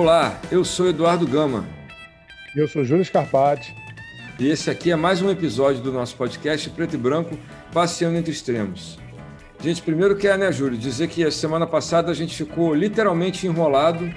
Olá, eu sou Eduardo Gama. Eu sou Júlio Scarpati. E esse aqui é mais um episódio do nosso podcast Preto e Branco, Passeando entre Extremos. Gente, primeiro quer, né, Júlio, dizer que a semana passada a gente ficou literalmente enrolado,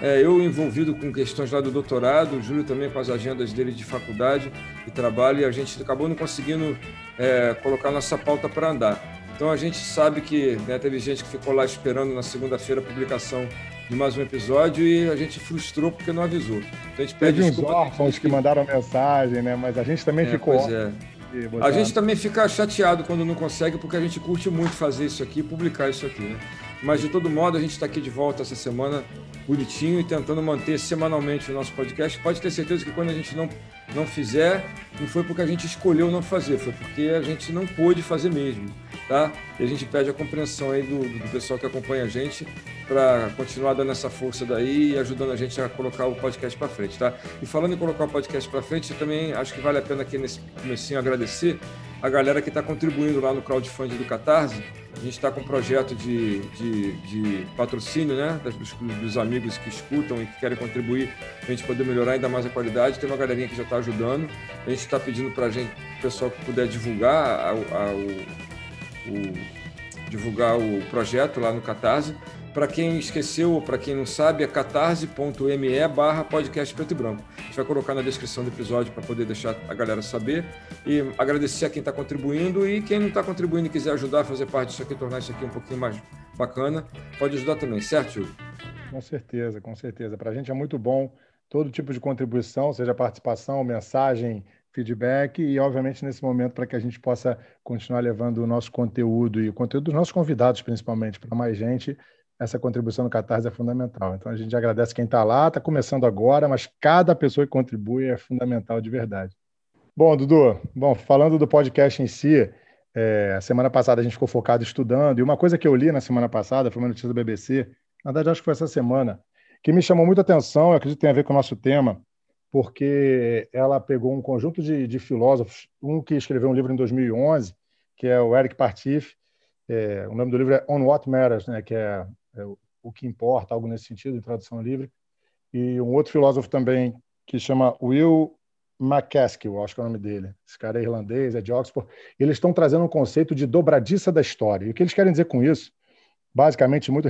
é, eu envolvido com questões lá do doutorado, o Júlio também com as agendas dele de faculdade e trabalho, e a gente acabou não conseguindo é, colocar nossa pauta para andar. Então a gente sabe que né, teve gente que ficou lá esperando na segunda-feira a publicação de mais um episódio e a gente frustrou porque não avisou. Então a gente pede teve uns órfãos que mandaram mensagem, né? Mas a gente também é, ficou. Pois é. A gente também fica chateado quando não consegue, porque a gente curte muito fazer isso aqui, publicar isso aqui, né? Mas de todo modo, a gente está aqui de volta essa semana, bonitinho, e tentando manter semanalmente o nosso podcast. Pode ter certeza que quando a gente não, não fizer, não foi porque a gente escolheu não fazer, foi porque a gente não pôde fazer mesmo tá? E a gente pede a compreensão aí do, do pessoal que acompanha a gente para continuar dando essa força daí e ajudando a gente a colocar o podcast para frente, tá? E falando em colocar o podcast para frente, eu também acho que vale a pena aqui nesse comecinho agradecer a galera que está contribuindo lá no crowdfunding do Catarse. A gente está com um projeto de, de, de patrocínio, né? Dos, dos, amigos que escutam e que querem contribuir para a gente poder melhorar ainda mais a qualidade. Tem uma galerinha que já está ajudando. A gente está pedindo para gente, pessoal que puder divulgar a, o o, divulgar o projeto lá no Catarse. Para quem esqueceu ou para quem não sabe, é catarse.me barra podcast preto e branco. A gente vai colocar na descrição do episódio para poder deixar a galera saber. E agradecer a quem está contribuindo e quem não está contribuindo e quiser ajudar a fazer parte disso aqui, tornar isso aqui um pouquinho mais bacana, pode ajudar também, certo, Júlio? Com certeza, com certeza. Para a gente é muito bom todo tipo de contribuição, seja participação, mensagem, feedback e, obviamente, nesse momento, para que a gente possa continuar levando o nosso conteúdo e o conteúdo dos nossos convidados, principalmente, para mais gente, essa contribuição no Catarse é fundamental. Então, a gente agradece quem está lá, está começando agora, mas cada pessoa que contribui é fundamental de verdade. Bom, Dudu, bom, falando do podcast em si, é, a semana passada a gente ficou focado estudando, e uma coisa que eu li na semana passada, foi uma notícia do BBC, na verdade acho que foi essa semana, que me chamou muita atenção, eu acredito que tem a ver com o nosso tema, porque ela pegou um conjunto de, de filósofos, um que escreveu um livro em 2011, que é o Eric Partif, é, o nome do livro é On What Matters, né, que é, é o que importa, algo nesse sentido, em tradução livre, e um outro filósofo também que chama Will McCaskill, acho que é o nome dele. Esse cara é irlandês, é de Oxford. Eles estão trazendo um conceito de dobradiça da história. E o que eles querem dizer com isso, basicamente, muito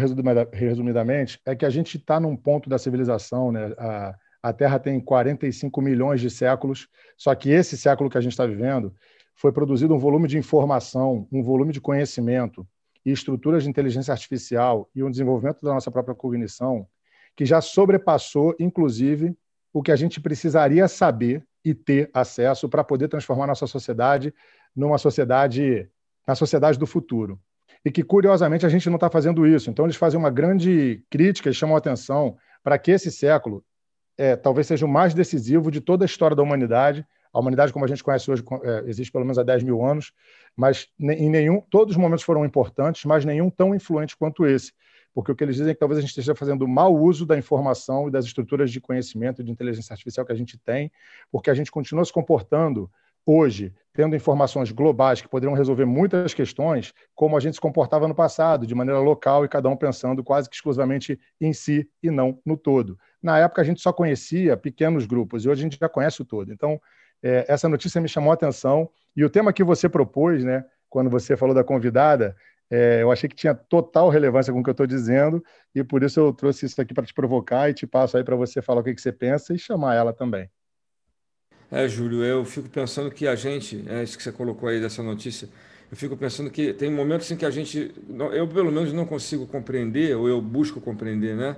resumidamente, é que a gente está num ponto da civilização, né? A, a Terra tem 45 milhões de séculos, só que esse século que a gente está vivendo foi produzido um volume de informação, um volume de conhecimento e estruturas de inteligência artificial e um desenvolvimento da nossa própria cognição que já sobrepassou, inclusive, o que a gente precisaria saber e ter acesso para poder transformar nossa sociedade numa sociedade, na sociedade do futuro. E que, curiosamente, a gente não está fazendo isso. Então, eles fazem uma grande crítica e chamam a atenção para que esse século é, talvez seja o mais decisivo de toda a história da humanidade. A humanidade, como a gente conhece hoje, é, existe pelo menos há 10 mil anos, mas em nenhum, todos os momentos foram importantes, mas nenhum tão influente quanto esse. Porque o que eles dizem é que talvez a gente esteja fazendo mau uso da informação e das estruturas de conhecimento e de inteligência artificial que a gente tem, porque a gente continua se comportando hoje, tendo informações globais que poderiam resolver muitas questões, como a gente se comportava no passado, de maneira local e cada um pensando quase que exclusivamente em si e não no todo. Na época, a gente só conhecia pequenos grupos e hoje a gente já conhece o todo. Então, é, essa notícia me chamou a atenção e o tema que você propôs, né, quando você falou da convidada, é, eu achei que tinha total relevância com o que eu estou dizendo e por isso eu trouxe isso aqui para te provocar e te passo aí para você falar o que, que você pensa e chamar ela também. É, Júlio, eu fico pensando que a gente, é isso que você colocou aí dessa notícia, eu fico pensando que tem momentos em que a gente, eu pelo menos não consigo compreender, ou eu busco compreender, né?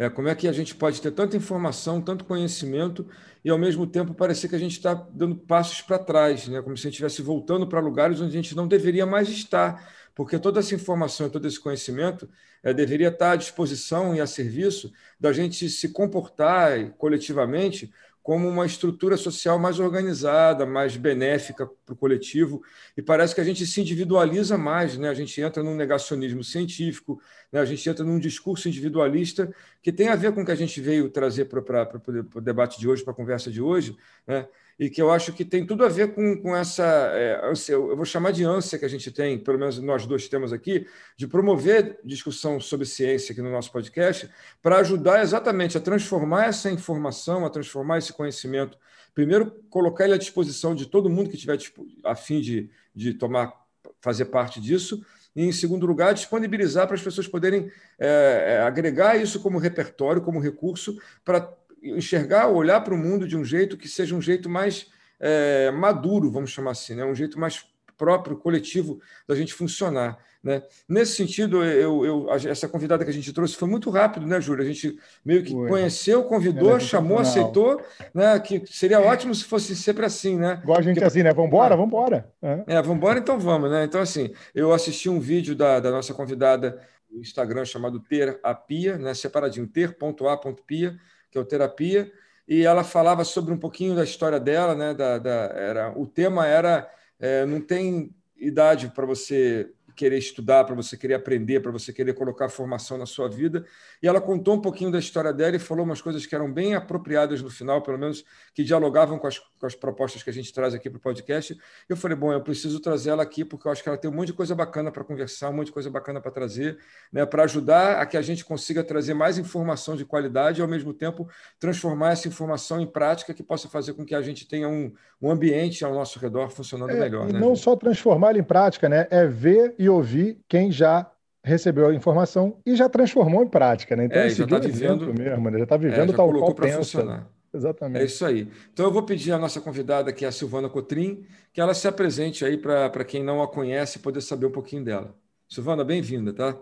É, como é que a gente pode ter tanta informação, tanto conhecimento, e ao mesmo tempo parecer que a gente está dando passos para trás, né? como se a gente estivesse voltando para lugares onde a gente não deveria mais estar, porque toda essa informação e todo esse conhecimento é, deveria estar à disposição e a serviço da gente se comportar coletivamente como uma estrutura social mais organizada, mais benéfica para o coletivo. E parece que a gente se individualiza mais, né? a gente entra num negacionismo científico, né? a gente entra num discurso individualista que tem a ver com o que a gente veio trazer para o debate de hoje, para a conversa de hoje. Né? E que eu acho que tem tudo a ver com, com essa é, ânsia, eu vou chamar de ânsia que a gente tem, pelo menos nós dois temos aqui, de promover discussão sobre ciência aqui no nosso podcast, para ajudar exatamente a transformar essa informação, a transformar esse conhecimento. Primeiro, colocar ele à disposição de todo mundo que tiver a fim de, de tomar, fazer parte disso, e, em segundo lugar, disponibilizar para as pessoas poderem é, é agregar isso como repertório, como recurso, para enxergar, olhar para o mundo de um jeito que seja um jeito mais é, maduro, vamos chamar assim, né? um jeito mais próprio, coletivo da gente funcionar. Né? Nesse sentido, eu, eu, essa convidada que a gente trouxe foi muito rápido, né, Júlia? A gente meio que foi. conheceu, convidou, é chamou, aceitou, né? Que seria ótimo se fosse sempre assim, né? Igual a gente Porque... assim, né? Vambora, vambora. É, é vambora, então vamos, né? Então, assim, eu assisti um vídeo da, da nossa convidada no Instagram chamado Ter a Pia, né? Separadinho, ter.a.pia, que é o terapia, e ela falava sobre um pouquinho da história dela, né? Da, da era, o tema era é, não tem idade para você querer estudar, para você querer aprender, para você querer colocar formação na sua vida. E ela contou um pouquinho da história dela e falou umas coisas que eram bem apropriadas no final, pelo menos que dialogavam com as, com as propostas que a gente traz aqui para o podcast. Eu falei, bom, eu preciso trazer ela aqui porque eu acho que ela tem um monte de coisa bacana para conversar, um monte de coisa bacana para trazer, né, para ajudar a que a gente consiga trazer mais informação de qualidade e, ao mesmo tempo, transformar essa informação em prática que possa fazer com que a gente tenha um, um ambiente ao nosso redor funcionando é, melhor. E né, não gente? só transformar em prática, né? É ver e ouvir quem já recebeu a informação e já transformou em prática, né? Então, é, já está vivendo mesmo, né? já está vivendo é, já tal qual pensa. Funcionar. Exatamente. É isso aí. Então eu vou pedir à nossa convidada, que é a Silvana Cotrim, que ela se apresente aí para quem não a conhece poder saber um pouquinho dela. Silvana, bem-vinda, tá?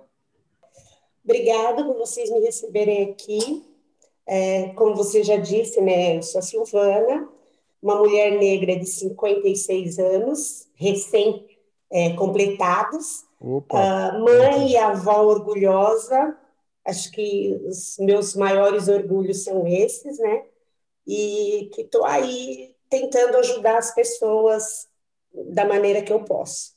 Obrigada por vocês me receberem aqui. É, como você já disse, né, eu sou a Silvana, uma mulher negra de 56 anos, recém-completados, é, uh, mãe e avó orgulhosa, acho que os meus maiores orgulhos são esses, né? E que estou aí tentando ajudar as pessoas da maneira que eu posso.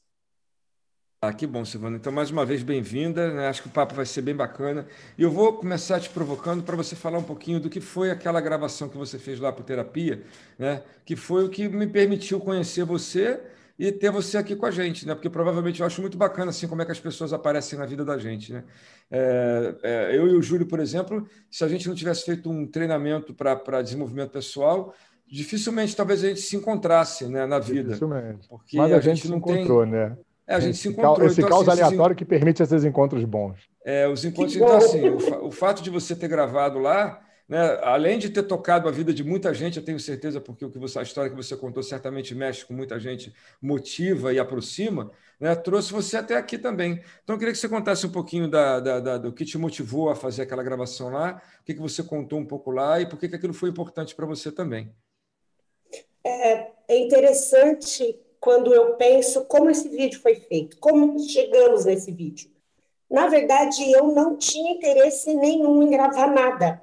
Ah, que bom, Silvana. Então, mais uma vez, bem-vinda. Né? Acho que o papo vai ser bem bacana. E eu vou começar te provocando para você falar um pouquinho do que foi aquela gravação que você fez lá para terapia, né? que foi o que me permitiu conhecer você e ter você aqui com a gente, né? Porque provavelmente eu acho muito bacana assim como é que as pessoas aparecem na vida da gente, né? É, é, eu e o Júlio, por exemplo, se a gente não tivesse feito um treinamento para desenvolvimento pessoal, dificilmente talvez a gente se encontrasse né, na vida. Dificilmente. Porque Mas a, a gente, gente não encontrou, tem... né? É, a gente esse se encontrou. Esse então, caos assim, aleatório que permite esses encontros bons. É, os encontros. Então, assim, o, o, fato de você ter gravado lá, né, além de ter tocado a vida de muita gente, eu tenho certeza, porque o que você, a história que você contou certamente mexe com muita gente, motiva e aproxima, né, trouxe você até aqui também. Então, eu queria que você contasse um pouquinho da, da, da, do que te motivou a fazer aquela gravação lá, o que, que você contou um pouco lá e por que, que aquilo foi importante para você também. É, é interessante quando eu penso como esse vídeo foi feito, como chegamos nesse vídeo. Na verdade, eu não tinha interesse nenhum em gravar nada.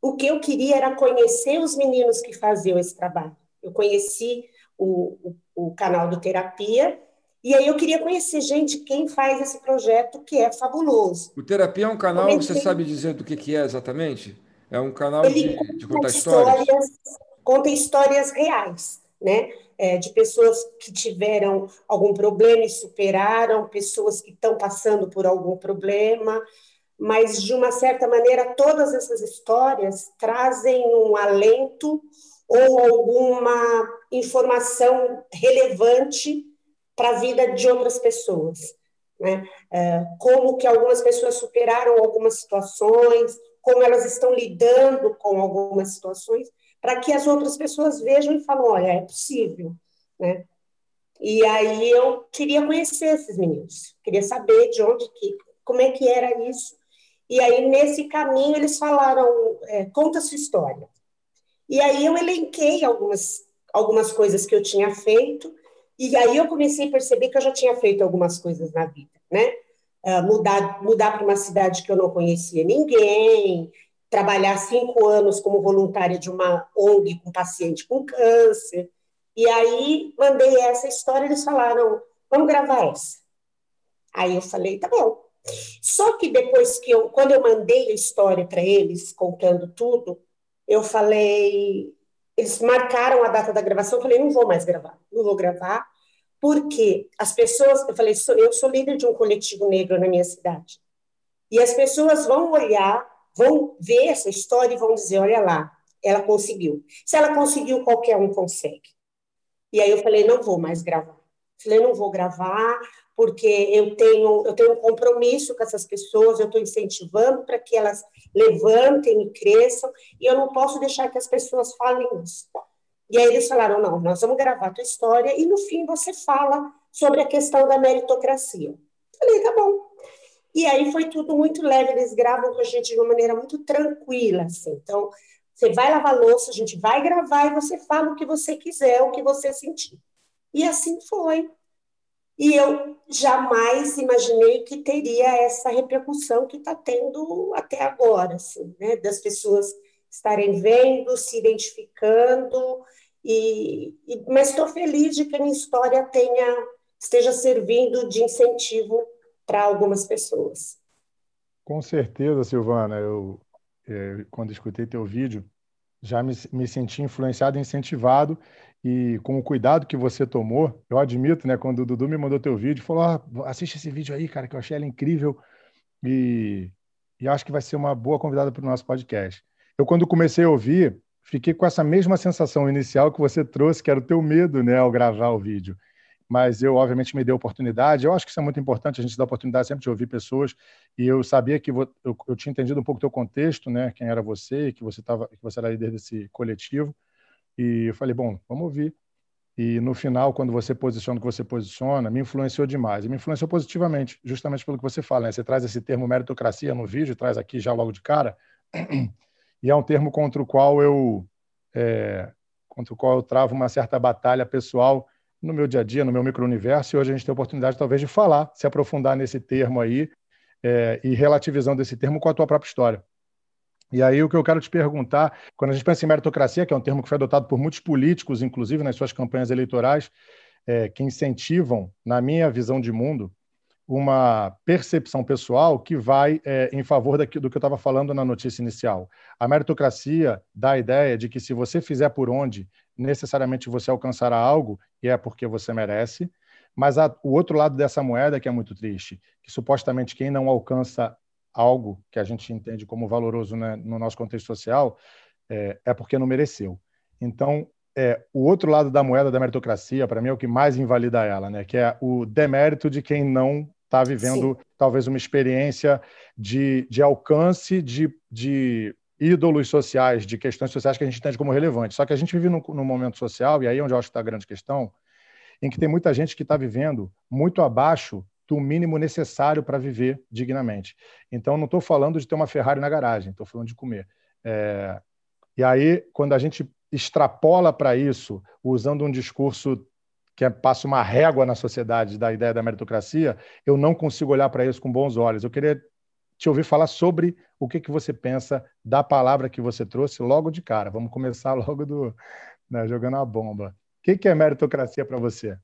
O que eu queria era conhecer os meninos que faziam esse trabalho. Eu conheci o, o, o canal do Terapia, e aí eu queria conhecer, gente, quem faz esse projeto que é fabuloso. O Terapia é um canal, Comecei... você sabe dizer do que, que é exatamente? É um canal de, de contar histórias? histórias? Conta histórias reais, né? É, de pessoas que tiveram algum problema e superaram, pessoas que estão passando por algum problema, mas de uma certa maneira todas essas histórias trazem um alento ou alguma informação relevante para a vida de outras pessoas. Né? É, como que algumas pessoas superaram algumas situações, como elas estão lidando com algumas situações, para que as outras pessoas vejam e falem, olha, é possível, né? E aí eu queria conhecer esses meninos, queria saber de onde que, como é que era isso. E aí nesse caminho eles falaram, é, conta sua história. E aí eu elenquei algumas algumas coisas que eu tinha feito e aí eu comecei a perceber que eu já tinha feito algumas coisas na vida, né? Uh, mudar mudar para uma cidade que eu não conhecia ninguém, trabalhar cinco anos como voluntária de uma ONG com paciente com câncer. E aí mandei essa história, eles falaram, vamos gravar essa. Aí eu falei, tá bom. Só que depois que eu, quando eu mandei a história para eles, contando tudo, eu falei, eles marcaram a data da gravação, eu falei, não vou mais gravar, não vou gravar, porque as pessoas, eu falei, eu sou líder de um coletivo negro na minha cidade, e as pessoas vão olhar, vão ver essa história e vão dizer, olha lá, ela conseguiu. Se ela conseguiu, qualquer um consegue. E aí eu falei, não vou mais gravar. Falei, não vou gravar, porque eu tenho, eu tenho um compromisso com essas pessoas, eu estou incentivando para que elas levantem e cresçam, e eu não posso deixar que as pessoas falem isso. E aí eles falaram, não, nós vamos gravar a tua história, e no fim você fala sobre a questão da meritocracia. Falei, tá bom. E aí foi tudo muito leve, eles gravam com a gente de uma maneira muito tranquila, assim. Então, você vai lavar louça, a gente vai gravar e você fala o que você quiser, o que você sentir. E assim foi. E eu jamais imaginei que teria essa repercussão que está tendo até agora, assim, né? das pessoas estarem vendo, se identificando, e, e mas estou feliz de que a minha história tenha esteja servindo de incentivo para algumas pessoas. Com certeza, Silvana. Eu, é, quando escutei teu vídeo, já me, me senti influenciado incentivado e com o cuidado que você tomou, eu admito, né, quando o Dudu me mandou teu vídeo, falou, oh, assiste esse vídeo aí, cara, que eu achei ela incrível e, e acho que vai ser uma boa convidada para o nosso podcast. Eu, quando comecei a ouvir, fiquei com essa mesma sensação inicial que você trouxe, que era o teu medo, né, ao gravar o vídeo. Mas eu, obviamente, me dei a oportunidade. Eu acho que isso é muito importante, a gente dá oportunidade sempre de ouvir pessoas. E eu sabia que eu, eu tinha entendido um pouco o teu contexto, né, quem era você, que você, tava, que você era líder desse coletivo. E eu falei, bom, vamos ouvir. E no final, quando você posiciona o que você posiciona, me influenciou demais. E me influenciou positivamente, justamente pelo que você fala. Né? Você traz esse termo meritocracia no vídeo, traz aqui já logo de cara. E é um termo contra o qual eu é, contra o qual eu travo uma certa batalha pessoal no meu dia a dia, no meu micro-universo, e hoje a gente tem a oportunidade, talvez, de falar, se aprofundar nesse termo aí, é, e relativizando esse termo com a tua própria história. E aí o que eu quero te perguntar, quando a gente pensa em meritocracia, que é um termo que foi adotado por muitos políticos, inclusive nas suas campanhas eleitorais, é, que incentivam, na minha visão de mundo, uma percepção pessoal que vai é, em favor daqui, do que eu estava falando na notícia inicial. A meritocracia dá a ideia de que se você fizer por onde, necessariamente você alcançará algo, e é porque você merece. Mas a, o outro lado dessa moeda que é muito triste, que supostamente quem não alcança algo que a gente entende como valoroso né, no nosso contexto social, é, é, porque não mereceu. Então, é, o outro lado da moeda da meritocracia, para mim, é o que mais invalida ela, né, que é o demérito de quem não está vivendo Sim. talvez uma experiência de, de alcance de, de ídolos sociais, de questões sociais que a gente entende como relevantes. Só que a gente vive num, num momento social, e aí é onde eu acho que está a grande questão, em que tem muita gente que está vivendo muito abaixo do mínimo necessário para viver dignamente. Então, não estou falando de ter uma Ferrari na garagem, estou falando de comer. É... E aí, quando a gente extrapola para isso, usando um discurso que é, passa uma régua na sociedade da ideia da meritocracia, eu não consigo olhar para isso com bons olhos. Eu queria te ouvir falar sobre o que, que você pensa da palavra que você trouxe logo de cara. Vamos começar logo do né, jogando a bomba. O que, que é meritocracia para você?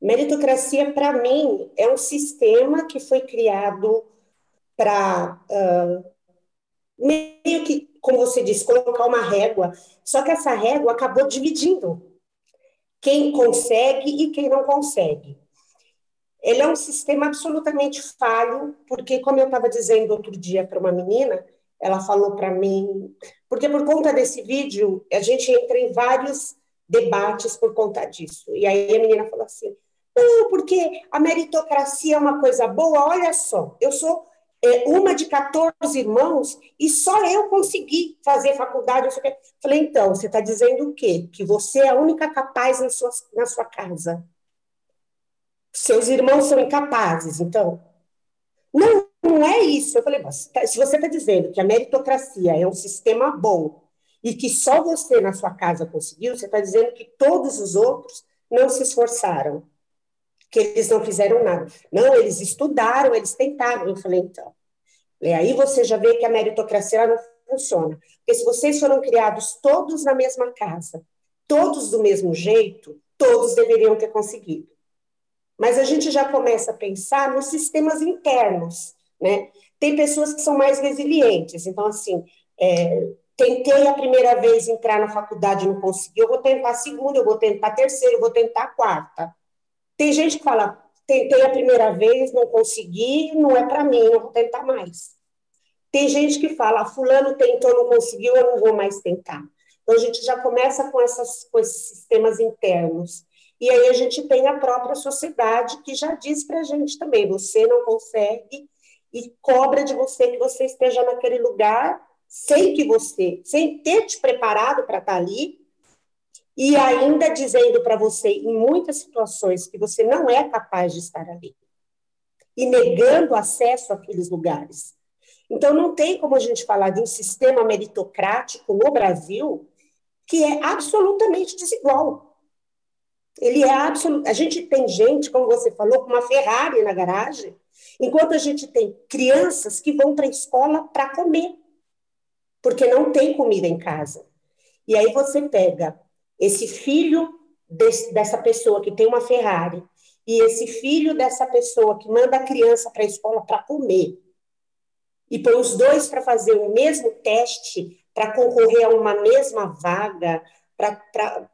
Meritocracia, para mim, é um sistema que foi criado para uh, meio que, como você disse, colocar uma régua. Só que essa régua acabou dividindo quem consegue e quem não consegue. Ele é um sistema absolutamente falho, porque, como eu estava dizendo outro dia para uma menina, ela falou para mim, porque por conta desse vídeo, a gente entra em vários debates por conta disso. E aí a menina falou assim: não, porque a meritocracia é uma coisa boa, olha só, eu sou é, uma de 14 irmãos e só eu consegui fazer faculdade. Eu falei, então, você está dizendo o quê? Que você é a única capaz na sua, na sua casa. Seus irmãos são incapazes, então. Não, não é isso. Eu falei, tá, se você está dizendo que a meritocracia é um sistema bom e que só você na sua casa conseguiu, você está dizendo que todos os outros não se esforçaram que eles não fizeram nada. Não, eles estudaram, eles tentaram. Eu falei, então. E aí você já vê que a meritocracia não funciona. Porque se vocês foram criados todos na mesma casa, todos do mesmo jeito, todos deveriam ter conseguido. Mas a gente já começa a pensar nos sistemas internos, né? Tem pessoas que são mais resilientes, então, assim, é, tentei a primeira vez entrar na faculdade e não consegui, eu vou tentar a segunda, eu vou tentar a terceira, eu vou tentar a quarta. Tem gente que fala, tentei a primeira vez, não consegui, não é para mim, eu vou tentar mais. Tem gente que fala, fulano tentou, não conseguiu, eu não vou mais tentar. Então, a gente já começa com, essas, com esses sistemas internos. E aí a gente tem a própria sociedade que já diz para a gente também, você não consegue e cobra de você que você esteja naquele lugar sem que você, sem ter te preparado para estar tá ali, e ainda dizendo para você, em muitas situações, que você não é capaz de estar ali, e negando acesso àqueles lugares. Então, não tem como a gente falar de um sistema meritocrático no Brasil que é absolutamente desigual. Ele é absoluto. A gente tem gente, como você falou, com uma Ferrari na garagem, enquanto a gente tem crianças que vão para a escola para comer, porque não tem comida em casa. E aí você pega esse filho desse, dessa pessoa que tem uma Ferrari e esse filho dessa pessoa que manda a criança para a escola para comer e põe os dois para fazer o mesmo teste, para concorrer a uma mesma vaga, para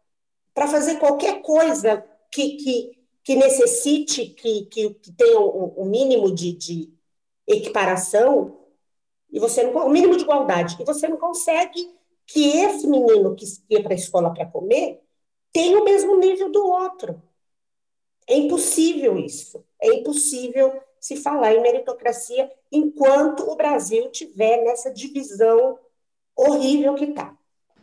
fazer qualquer coisa que, que, que necessite, que, que, que tenha o mínimo de, de equiparação, e você não o mínimo de igualdade, e você não consegue que esse menino que ia para a escola para comer tenha o mesmo nível do outro. É impossível isso. É impossível se falar em meritocracia enquanto o Brasil tiver nessa divisão horrível que está.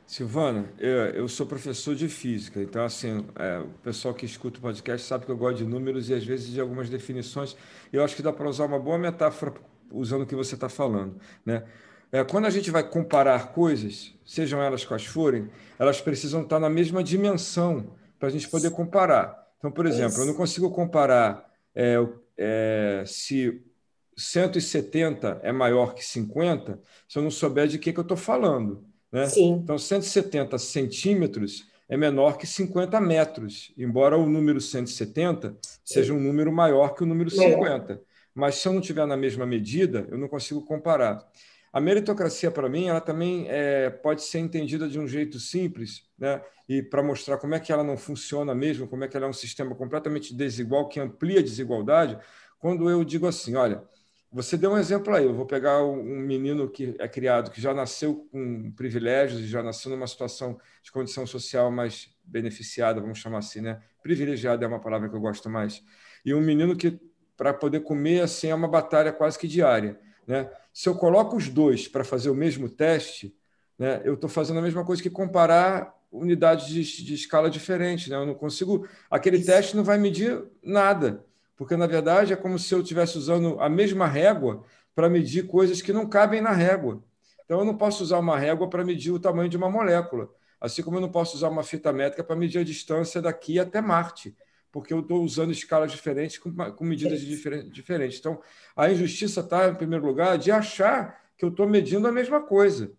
Silvana, eu, eu, sou professor de física, então, assim, é, o pessoal que escuta o podcast sabe que eu gosto de números e, às vezes, de algumas definições. Eu acho que dá para usar uma boa metáfora usando o que você está falando. Né? É, quando a gente vai comparar coisas, sejam elas quais forem, elas precisam estar na mesma dimensão para a gente poder comparar. Então, por exemplo, eu não consigo comparar é, é, se 170 é maior que 50 se eu não souber de que, que eu estou falando. Né? Sim. Então, 170 centímetros é menor que 50 metros, embora o número 170 seja um número maior que o número 50. Mas se eu não tiver na mesma medida, eu não consigo comparar. A meritocracia, para mim, ela também é, pode ser entendida de um jeito simples, né? e para mostrar como é que ela não funciona mesmo, como é que ela é um sistema completamente desigual, que amplia a desigualdade, quando eu digo assim, olha, você deu um exemplo aí. Eu vou pegar um menino que é criado, que já nasceu com privilégios e já nasceu numa situação de condição social mais beneficiada, vamos chamar assim, né? Privilegiada é uma palavra que eu gosto mais. E um menino que, para poder comer, assim, é uma batalha quase que diária, né? Se eu coloco os dois para fazer o mesmo teste, né? Eu estou fazendo a mesma coisa que comparar unidades de, de escala diferente, né? Eu não consigo. Aquele teste não vai medir nada porque na verdade é como se eu estivesse usando a mesma régua para medir coisas que não cabem na régua. Então eu não posso usar uma régua para medir o tamanho de uma molécula, assim como eu não posso usar uma fita métrica para medir a distância daqui até Marte, porque eu estou usando escalas diferentes com, com medidas diferentes. Então a injustiça está, em primeiro lugar, de achar que eu estou medindo a mesma coisa.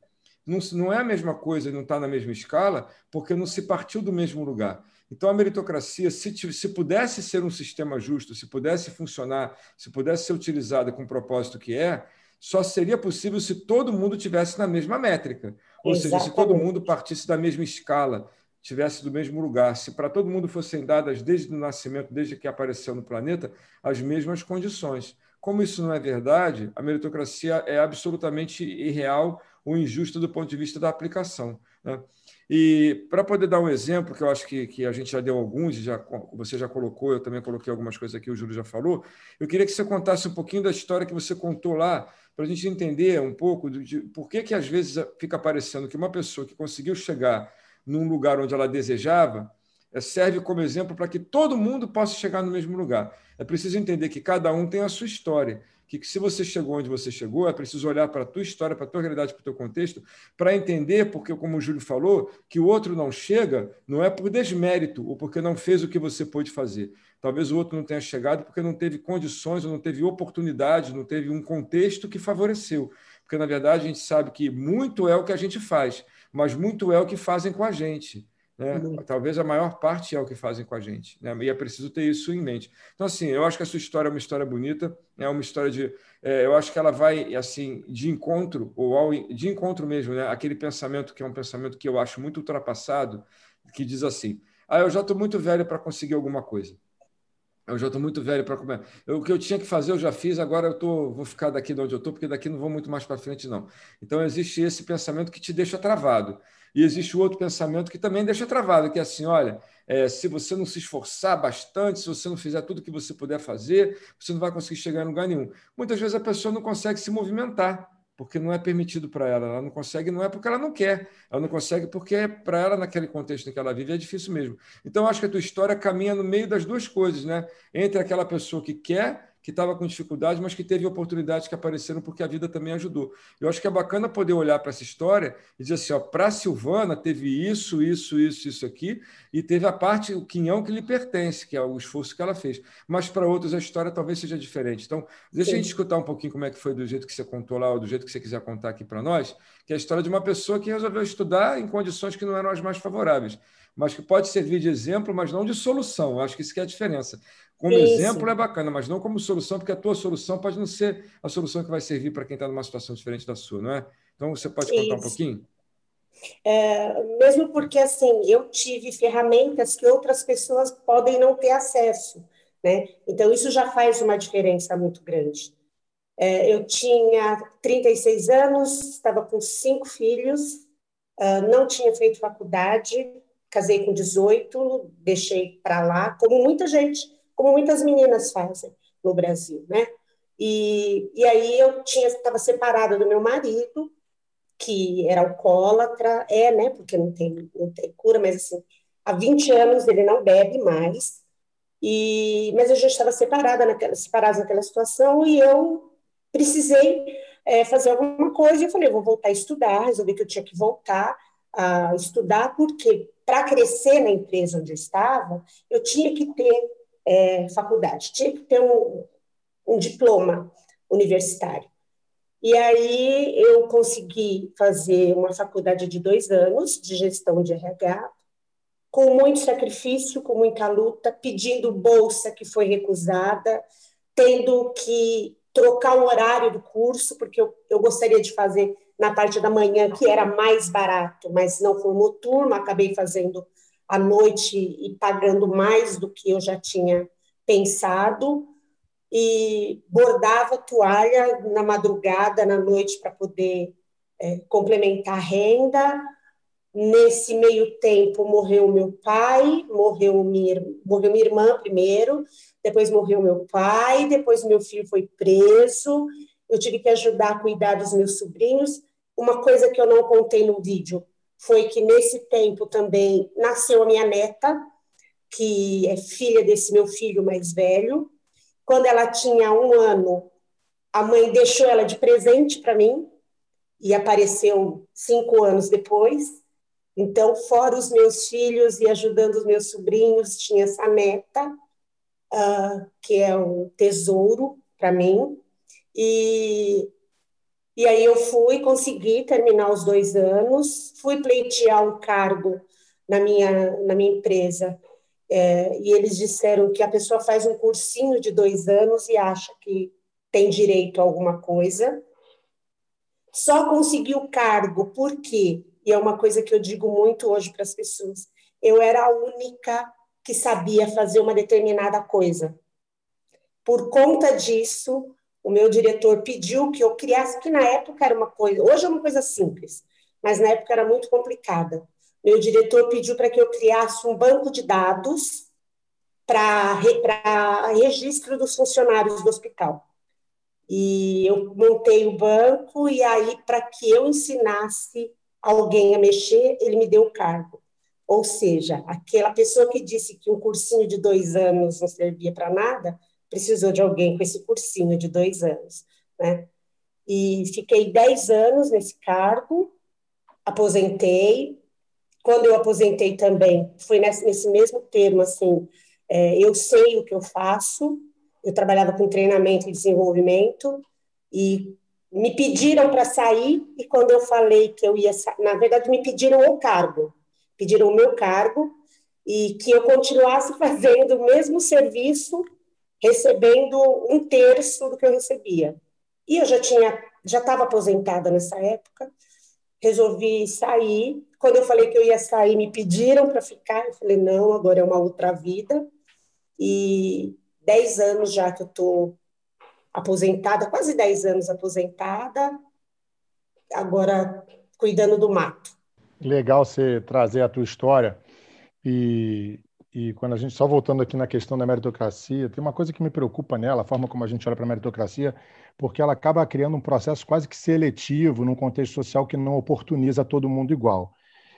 Não, não é a mesma coisa, não está na mesma escala, porque não se partiu do mesmo lugar. Então, a meritocracia, se, se pudesse ser um sistema justo, se pudesse funcionar, se pudesse ser utilizada com o propósito que é, só seria possível se todo mundo tivesse na mesma métrica. Ou Exatamente. seja, se todo mundo partisse da mesma escala, tivesse do mesmo lugar, se para todo mundo fossem dadas desde o nascimento, desde que apareceu no planeta, as mesmas condições. Como isso não é verdade, a meritocracia é absolutamente irreal ou injusta do ponto de vista da aplicação. Né? E para poder dar um exemplo, que eu acho que, que a gente já deu alguns, já, você já colocou, eu também coloquei algumas coisas aqui, o Júlio já falou, eu queria que você contasse um pouquinho da história que você contou lá, para a gente entender um pouco de por que, que às vezes fica parecendo que uma pessoa que conseguiu chegar num lugar onde ela desejava, é, serve como exemplo para que todo mundo possa chegar no mesmo lugar. É preciso entender que cada um tem a sua história que se você chegou onde você chegou, é preciso olhar para a tua história, para a tua realidade, para o teu contexto, para entender, porque, como o Júlio falou, que o outro não chega não é por desmérito ou porque não fez o que você pôde fazer. Talvez o outro não tenha chegado porque não teve condições, ou não teve oportunidade, não teve um contexto que favoreceu. Porque, na verdade, a gente sabe que muito é o que a gente faz, mas muito é o que fazem com a gente. Né? Uhum. Talvez a maior parte é o que fazem com a gente. Né? E é preciso ter isso em mente. Então, assim, eu acho que a sua história é uma história bonita, é uma história de. É, eu acho que ela vai, assim, de encontro, ou ao, de encontro mesmo, né? aquele pensamento que é um pensamento que eu acho muito ultrapassado, que diz assim: ah, eu já estou muito velho para conseguir alguma coisa. Eu já estou muito velho para comer. Eu, o que eu tinha que fazer, eu já fiz, agora eu tô, vou ficar daqui de onde eu estou, porque daqui não vou muito mais para frente, não. Então, existe esse pensamento que te deixa travado. E existe outro pensamento que também deixa travado, que é assim: olha, é, se você não se esforçar bastante, se você não fizer tudo que você puder fazer, você não vai conseguir chegar em lugar nenhum. Muitas vezes a pessoa não consegue se movimentar porque não é permitido para ela. Ela não consegue, não é porque ela não quer. Ela não consegue porque para ela, naquele contexto em que ela vive, é difícil mesmo. Então, acho que a tua história caminha no meio das duas coisas, né? Entre aquela pessoa que quer que estava com dificuldade, mas que teve oportunidades que apareceram porque a vida também ajudou. Eu acho que é bacana poder olhar para essa história e dizer assim: para a Silvana teve isso, isso, isso, isso aqui, e teve a parte, o quinhão que lhe pertence, que é o esforço que ela fez. Mas para outros a história talvez seja diferente. Então, deixa Sim. a gente escutar um pouquinho como é que foi do jeito que você contou lá, ou do jeito que você quiser contar aqui para nós, que é a história de uma pessoa que resolveu estudar em condições que não eram as mais favoráveis mas que pode servir de exemplo, mas não de solução. Eu acho que isso que é a diferença. Como isso. exemplo é bacana, mas não como solução, porque a tua solução pode não ser a solução que vai servir para quem está numa situação diferente da sua, não é? Então, você pode contar isso. um pouquinho? É, mesmo porque, assim, eu tive ferramentas que outras pessoas podem não ter acesso, né? Então, isso já faz uma diferença muito grande. É, eu tinha 36 anos, estava com cinco filhos, uh, não tinha feito faculdade, casei com 18, deixei para lá, como muita gente, como muitas meninas fazem no Brasil, né? E, e aí eu tinha estava separada do meu marido, que era alcoólatra, é, né? Porque não tem, não tem cura, mas assim, há 20 anos ele não bebe mais. E, mas a gente estava separada naquela, separados naquela situação e eu precisei é, fazer alguma coisa. E eu falei, eu vou voltar a estudar. Resolvi que eu tinha que voltar a estudar, porque para crescer na empresa onde eu estava, eu tinha que ter é, faculdade, tinha que ter um, um diploma universitário. E aí eu consegui fazer uma faculdade de dois anos de gestão de RH, com muito sacrifício, com muita luta, pedindo bolsa que foi recusada, tendo que trocar o horário do curso, porque eu, eu gostaria de fazer na parte da manhã, que era mais barato, mas não formou turma, acabei fazendo à noite e pagando mais do que eu já tinha pensado, e bordava toalha na madrugada, na noite, para poder é, complementar a renda. Nesse meio tempo, morreu meu pai, morreu minha, morreu minha irmã primeiro, depois morreu meu pai, depois meu filho foi preso, eu tive que ajudar a cuidar dos meus sobrinhos, uma coisa que eu não contei no vídeo foi que nesse tempo também nasceu a minha neta, que é filha desse meu filho mais velho. Quando ela tinha um ano, a mãe deixou ela de presente para mim e apareceu cinco anos depois. Então, fora os meus filhos e ajudando os meus sobrinhos, tinha essa neta, uh, que é um tesouro para mim. E e aí eu fui, consegui terminar os dois anos, fui pleitear um cargo na minha, na minha empresa, é, e eles disseram que a pessoa faz um cursinho de dois anos e acha que tem direito a alguma coisa. Só consegui o cargo porque, e é uma coisa que eu digo muito hoje para as pessoas, eu era a única que sabia fazer uma determinada coisa. Por conta disso, o meu diretor pediu que eu criasse, que na época era uma coisa, hoje é uma coisa simples, mas na época era muito complicada. Meu diretor pediu para que eu criasse um banco de dados para registro dos funcionários do hospital. E eu montei o banco, e aí, para que eu ensinasse alguém a mexer, ele me deu o cargo. Ou seja, aquela pessoa que disse que um cursinho de dois anos não servia para nada, precisou de alguém com esse cursinho de dois anos, né? E fiquei dez anos nesse cargo, aposentei. Quando eu aposentei também, foi nesse, nesse mesmo termo, assim, é, eu sei o que eu faço, eu trabalhava com treinamento e desenvolvimento, e me pediram para sair, e quando eu falei que eu ia, na verdade, me pediram o cargo, pediram o meu cargo e que eu continuasse fazendo o mesmo serviço, recebendo um terço do que eu recebia. E eu já tinha, já estava aposentada nessa época, resolvi sair. Quando eu falei que eu ia sair, me pediram para ficar. Eu falei, não, agora é uma outra vida. E dez anos já que eu estou aposentada, quase dez anos aposentada, agora cuidando do mato. Legal você trazer a tua história. E, e quando a gente, só voltando aqui na questão da meritocracia, tem uma coisa que me preocupa nela, a forma como a gente olha para a meritocracia, porque ela acaba criando um processo quase que seletivo num contexto social que não oportuniza todo mundo igual.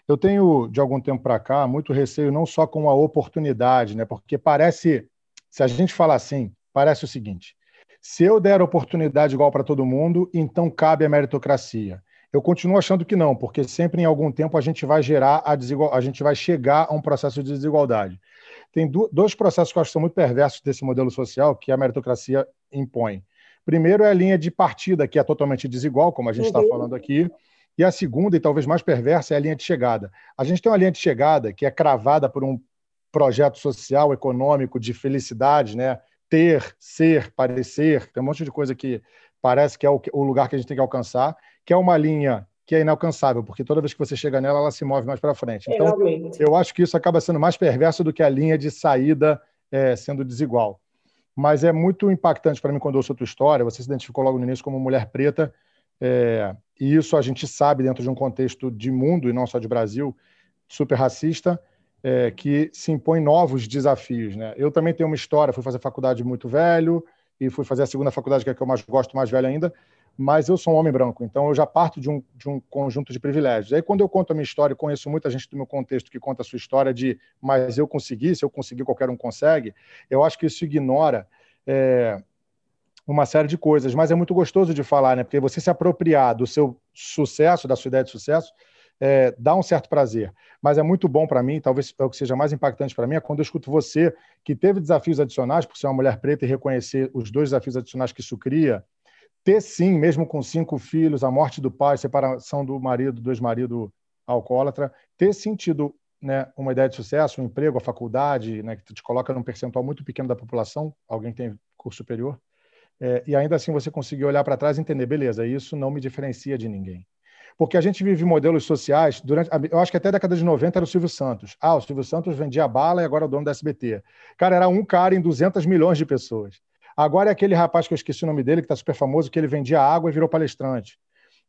Eu tenho, de algum tempo para cá, muito receio não só com a oportunidade, né? porque parece, se a gente falar assim, parece o seguinte: se eu der oportunidade igual para todo mundo, então cabe a meritocracia. Eu continuo achando que não, porque sempre em algum tempo a gente vai gerar a desigual, a gente vai chegar a um processo de desigualdade. Tem dois processos que eu acho que são muito perversos desse modelo social que a meritocracia impõe. Primeiro é a linha de partida, que é totalmente desigual, como a gente está uhum. falando aqui. E a segunda, e talvez mais perversa, é a linha de chegada. A gente tem uma linha de chegada que é cravada por um projeto social, econômico, de felicidade, né? ter, ser, parecer, tem um monte de coisa que parece que é o lugar que a gente tem que alcançar que é uma linha que é inalcançável, porque toda vez que você chega nela, ela se move mais para frente. Então, Realmente. eu acho que isso acaba sendo mais perverso do que a linha de saída é, sendo desigual. Mas é muito impactante para mim quando eu ouço a tua história. Você se identificou logo no início como mulher preta, é, e isso a gente sabe dentro de um contexto de mundo, e não só de Brasil, super racista, é, que se impõe novos desafios. Né? Eu também tenho uma história, fui fazer faculdade muito velho, e fui fazer a segunda faculdade, que é a que eu mais gosto, mais velho ainda, mas eu sou um homem branco, então eu já parto de um, de um conjunto de privilégios. Aí, quando eu conto a minha história, conheço muita gente do meu contexto que conta a sua história de mas eu consegui, se eu conseguir, qualquer um consegue, eu acho que isso ignora é, uma série de coisas, mas é muito gostoso de falar, né? Porque você se apropriar do seu sucesso, da sua ideia de sucesso, é, dá um certo prazer. Mas é muito bom para mim, talvez é o que seja mais impactante para mim, é quando eu escuto você, que teve desafios adicionais, por ser uma mulher preta, e reconhecer os dois desafios adicionais que isso cria, ter sim, mesmo com cinco filhos, a morte do pai, separação do marido, do ex-marido alcoólatra, ter sentido né, uma ideia de sucesso, um emprego, a faculdade, né, que te coloca num percentual muito pequeno da população, alguém que tem curso superior, é, e ainda assim você conseguir olhar para trás e entender, beleza, isso não me diferencia de ninguém. Porque a gente vive modelos sociais, durante, eu acho que até a década de 90 era o Silvio Santos. Ah, o Silvio Santos vendia bala e agora é o dono da SBT. Cara, era um cara em 200 milhões de pessoas. Agora é aquele rapaz que eu esqueci o nome dele, que está super famoso, que ele vendia água e virou palestrante.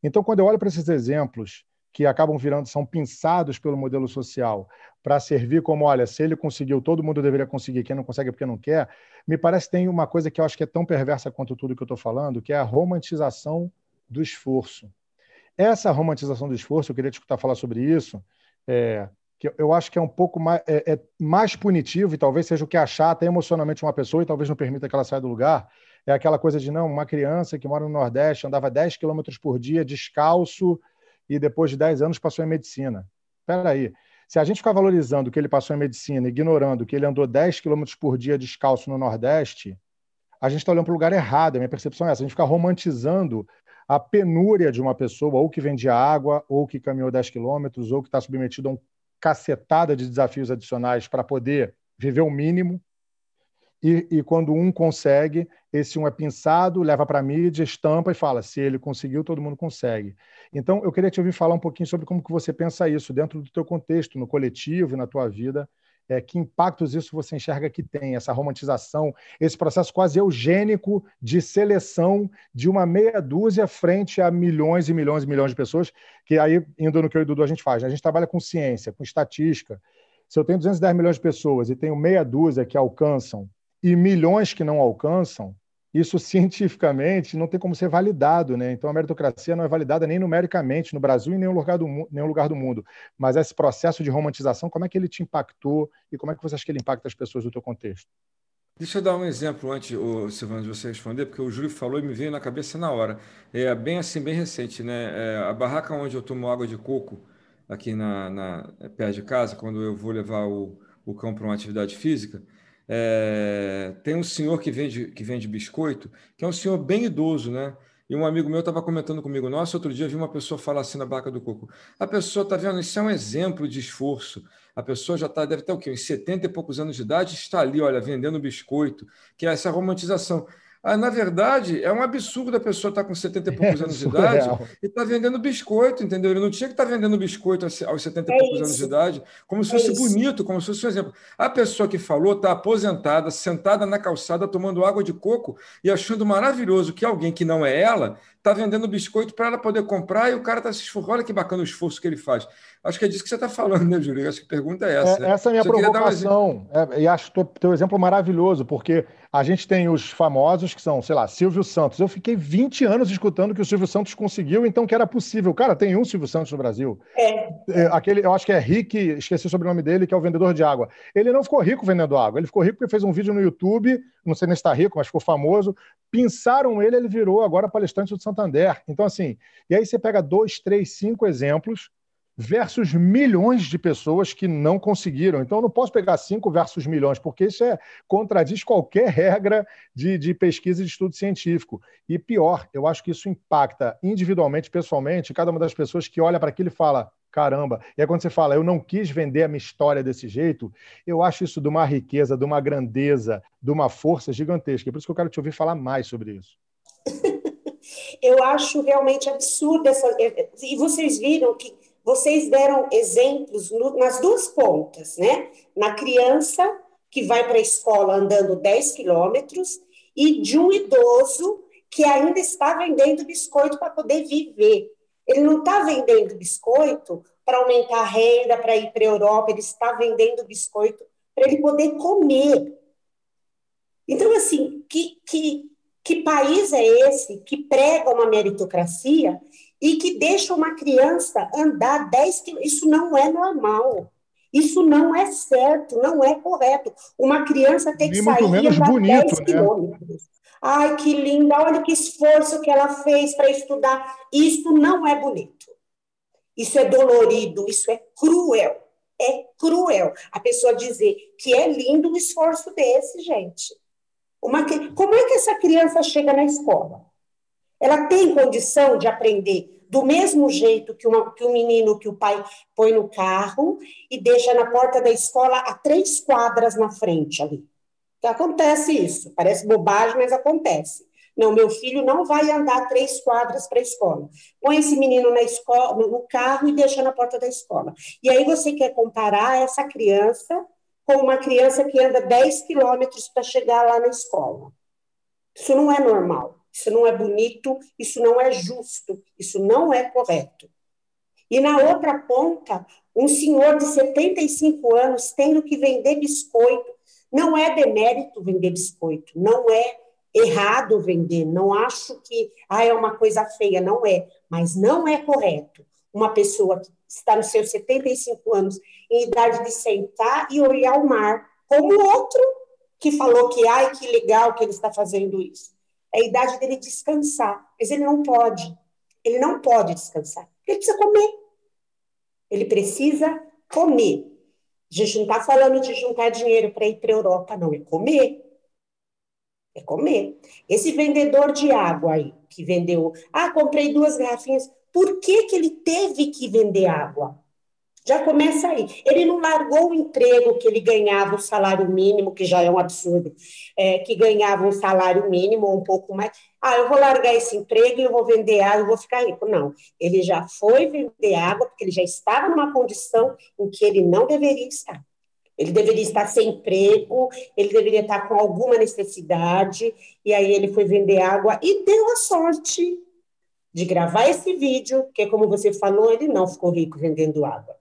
Então, quando eu olho para esses exemplos que acabam virando, são pinçados pelo modelo social para servir como, olha, se ele conseguiu, todo mundo deveria conseguir, quem não consegue é porque não quer, me parece que tem uma coisa que eu acho que é tão perversa quanto tudo que eu estou falando, que é a romantização do esforço. Essa romantização do esforço, eu queria te escutar falar sobre isso, é, que eu acho que é um pouco mais, é, é, mais punitivo e talvez seja o que achata emocionalmente uma pessoa e talvez não permita que ela saia do lugar, é aquela coisa de não, uma criança que mora no Nordeste andava 10 quilômetros por dia descalço e depois de 10 anos passou em medicina. Espera aí, se a gente ficar valorizando que ele passou em medicina, ignorando que ele andou 10 quilômetros por dia descalço no Nordeste, a gente está olhando para o lugar errado. A minha percepção é essa. A gente fica romantizando a penúria de uma pessoa, ou que vendia água, ou que caminhou 10 quilômetros, ou que está submetido a um cacetada de desafios adicionais para poder viver o mínimo. E, e, quando um consegue, esse um é pensado, leva para a mídia, estampa e fala: se ele conseguiu, todo mundo consegue. Então, eu queria te ouvir falar um pouquinho sobre como que você pensa isso dentro do teu contexto, no coletivo na tua vida, é, que impactos isso você enxerga que tem, essa romantização, esse processo quase eugênico de seleção de uma meia dúzia frente a milhões e milhões e milhões de pessoas, que aí, indo no que eu e o Dudu a gente faz, né? a gente trabalha com ciência, com estatística. Se eu tenho 210 milhões de pessoas e tenho meia dúzia que alcançam e milhões que não alcançam, isso cientificamente não tem como ser validado, né? Então a meritocracia não é validada nem numericamente no Brasil e em nenhum lugar do, nenhum lugar do mundo. Mas esse processo de romantização, como é que ele te impactou e como é que você acha que ele impacta as pessoas do teu contexto? Deixa eu dar um exemplo antes, Silvano, de você responder, porque o Júlio falou e me veio na cabeça na hora. É bem assim, bem recente, né? É, a barraca onde eu tomo água de coco, aqui na, na perto de casa, quando eu vou levar o, o cão para uma atividade física, é, tem um senhor que vende, que vende biscoito, que é um senhor bem idoso, né? E um amigo meu estava comentando comigo, nossa, outro dia vi uma pessoa falar assim na barca do coco. A pessoa está vendo, isso é um exemplo de esforço. A pessoa já tá, deve ter o quê? Uns 70 e poucos anos de idade, está ali, olha, vendendo biscoito, que é essa romantização. Ah, na verdade, é um absurdo a pessoa estar tá com 70 e poucos é anos de idade e estar tá vendendo biscoito, entendeu? Ele não tinha que estar tá vendendo biscoito aos 70 e é poucos isso. anos de idade, como se é fosse isso. bonito, como se fosse um exemplo. A pessoa que falou está aposentada, sentada na calçada, tomando água de coco e achando maravilhoso que alguém que não é ela está vendendo biscoito para ela poder comprar e o cara está se esforçando. Olha que bacana o esforço que ele faz. Acho que é disso que você está falando, né, Júlio? Acho que a pergunta é essa. É, essa é a minha provocação. Um... É, e acho o teu exemplo maravilhoso, porque a gente tem os famosos que são, sei lá, Silvio Santos. Eu fiquei 20 anos escutando que o Silvio Santos conseguiu, então que era possível. Cara, tem um Silvio Santos no Brasil. É. é aquele, eu acho que é Rick, esqueci o sobrenome dele, que é o vendedor de água. Ele não ficou rico vendendo água, ele ficou rico porque fez um vídeo no YouTube, não sei nem se está rico, mas ficou famoso. Pinçaram ele, ele virou agora palestrante do Santander. Então, assim, e aí você pega dois, três, cinco exemplos versus milhões de pessoas que não conseguiram. Então, eu não posso pegar cinco versus milhões, porque isso é, contradiz qualquer regra de, de pesquisa e de estudo científico. E pior, eu acho que isso impacta individualmente, pessoalmente, cada uma das pessoas que olha para aquilo e fala: caramba. E aí, quando você fala, eu não quis vender a minha história desse jeito, eu acho isso de uma riqueza, de uma grandeza, de uma força gigantesca. É por isso que eu quero te ouvir falar mais sobre isso. eu acho realmente absurdo essa. E vocês viram que vocês deram exemplos nas duas pontas, né? Na criança que vai para a escola andando 10 quilômetros e de um idoso que ainda está vendendo biscoito para poder viver. Ele não está vendendo biscoito para aumentar a renda, para ir para a Europa, ele está vendendo biscoito para ele poder comer. Então, assim, que, que, que país é esse que prega uma meritocracia e que deixa uma criança andar 10 quilômetros. Isso não é normal. Isso não é certo, não é correto. Uma criança tem que sair e andar bonito, 10 né? quilômetros. Ai, que linda, olha que esforço que ela fez para estudar. Isso não é bonito. Isso é dolorido, isso é cruel. É cruel a pessoa dizer que é lindo um esforço desse, gente. Uma, como é que essa criança chega na escola? Ela tem condição de aprender do mesmo jeito que, uma, que o menino que o pai põe no carro e deixa na porta da escola a três quadras na frente ali. Que acontece isso. Parece bobagem, mas acontece. Não, meu filho não vai andar três quadras para a escola. Põe esse menino na escola, no carro e deixa na porta da escola. E aí você quer comparar essa criança com uma criança que anda 10 quilômetros para chegar lá na escola. Isso não é normal. Isso não é bonito, isso não é justo, isso não é correto. E na outra ponta, um senhor de 75 anos tendo que vender biscoito. Não é demérito vender biscoito, não é errado vender, não acho que ah, é uma coisa feia, não é, mas não é correto. Uma pessoa que está nos seus 75 anos, em idade de sentar e olhar o mar, como outro que falou que, ai, que legal que ele está fazendo isso. É a idade dele descansar. Mas ele não pode. Ele não pode descansar. Ele precisa comer. Ele precisa comer. A gente não está falando de juntar dinheiro para ir para a Europa, não. É comer. É comer. Esse vendedor de água aí, que vendeu. Ah, comprei duas garrafinhas. Por que, que ele teve que vender água? Já começa aí. Ele não largou o emprego que ele ganhava o salário mínimo, que já é um absurdo, é, que ganhava um salário mínimo ou um pouco mais. Ah, eu vou largar esse emprego e eu vou vender água e vou ficar rico. Não. Ele já foi vender água porque ele já estava numa condição em que ele não deveria estar. Ele deveria estar sem emprego, ele deveria estar com alguma necessidade, e aí ele foi vender água e deu a sorte de gravar esse vídeo, porque, como você falou, ele não ficou rico vendendo água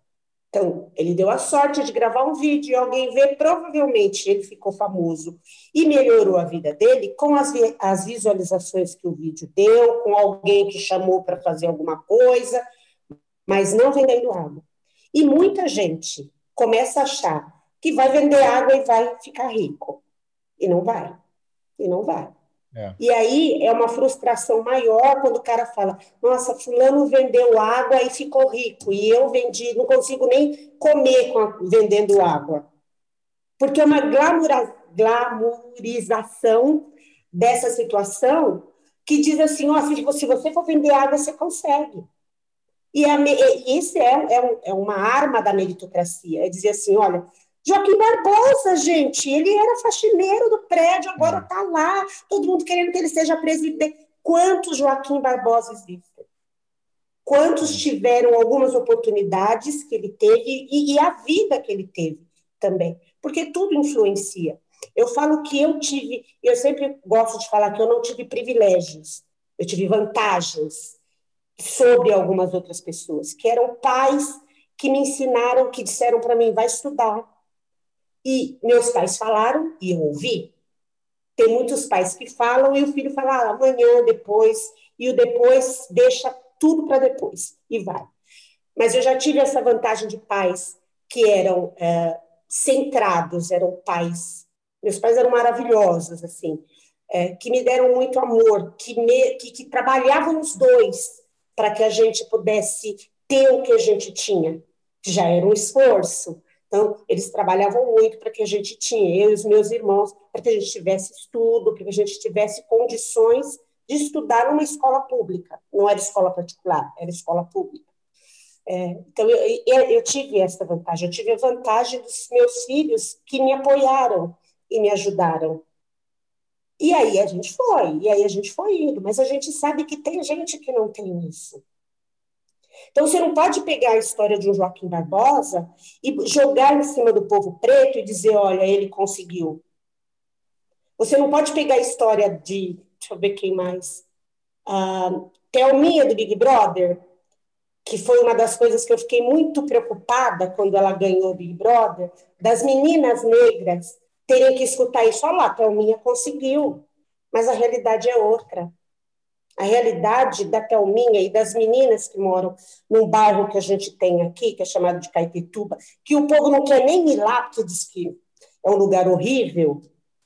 então, ele deu a sorte de gravar um vídeo e alguém vê, provavelmente ele ficou famoso e melhorou a vida dele com as, as visualizações que o vídeo deu, com alguém que chamou para fazer alguma coisa, mas não vendendo água. E muita gente começa a achar que vai vender água e vai ficar rico. E não vai. E não vai. É. E aí é uma frustração maior quando o cara fala: Nossa, Fulano vendeu água e ficou rico, e eu vendi, não consigo nem comer a, vendendo água. Porque é uma glamoura, glamourização dessa situação que diz assim: ó, se você for vender água, você consegue. E, a, e isso é, é, é, uma arma da meritocracia, é dizer assim: olha, Joaquim Barbosa, gente, ele era faxineiro do prédio, agora está hum. lá, todo mundo querendo que ele seja presidente. Quantos Joaquim Barbosa existem? Quantos hum. tiveram algumas oportunidades que ele teve e, e a vida que ele teve também? Porque tudo influencia. Eu falo que eu tive, eu sempre gosto de falar que eu não tive privilégios, eu tive vantagens sobre algumas outras pessoas, que eram pais que me ensinaram, que disseram para mim, vai estudar. E meus pais falaram e eu ouvi. Tem muitos pais que falam e o filho fala ah, amanhã, depois, e o depois deixa tudo para depois e vai. Mas eu já tive essa vantagem de pais que eram é, centrados, eram pais. Meus pais eram maravilhosos, assim, é, que me deram muito amor, que, me, que, que trabalhavam os dois para que a gente pudesse ter o que a gente tinha, que já era um esforço. Então, eles trabalhavam muito para que a gente tinha, eu e os meus irmãos, para que a gente tivesse estudo, para que a gente tivesse condições de estudar numa escola pública. Não era escola particular, era escola pública. É, então, eu, eu, eu, tive essa vantagem. Eu tive a vantagem dos meus filhos que me apoiaram e me ajudaram. E aí a gente foi, e aí a gente foi indo, mas a gente sabe que tem gente que não tem isso. Então você não pode pegar a história de um Joaquim Barbosa e jogar em cima do povo preto e dizer, olha, ele conseguiu. Você não pode pegar a história de, deixa eu ver quem mais, uh, Thelminha do Big Brother, que foi uma das coisas que eu fiquei muito preocupada quando ela ganhou o Big Brother, das meninas negras terem que escutar isso. Olha lá, Thelminha conseguiu, mas a realidade é outra. A realidade da Thelminha e das meninas que moram num bairro que a gente tem aqui, que é chamado de Caetetuba, que o povo não quer nem ir lá, porque diz que é um lugar horrível,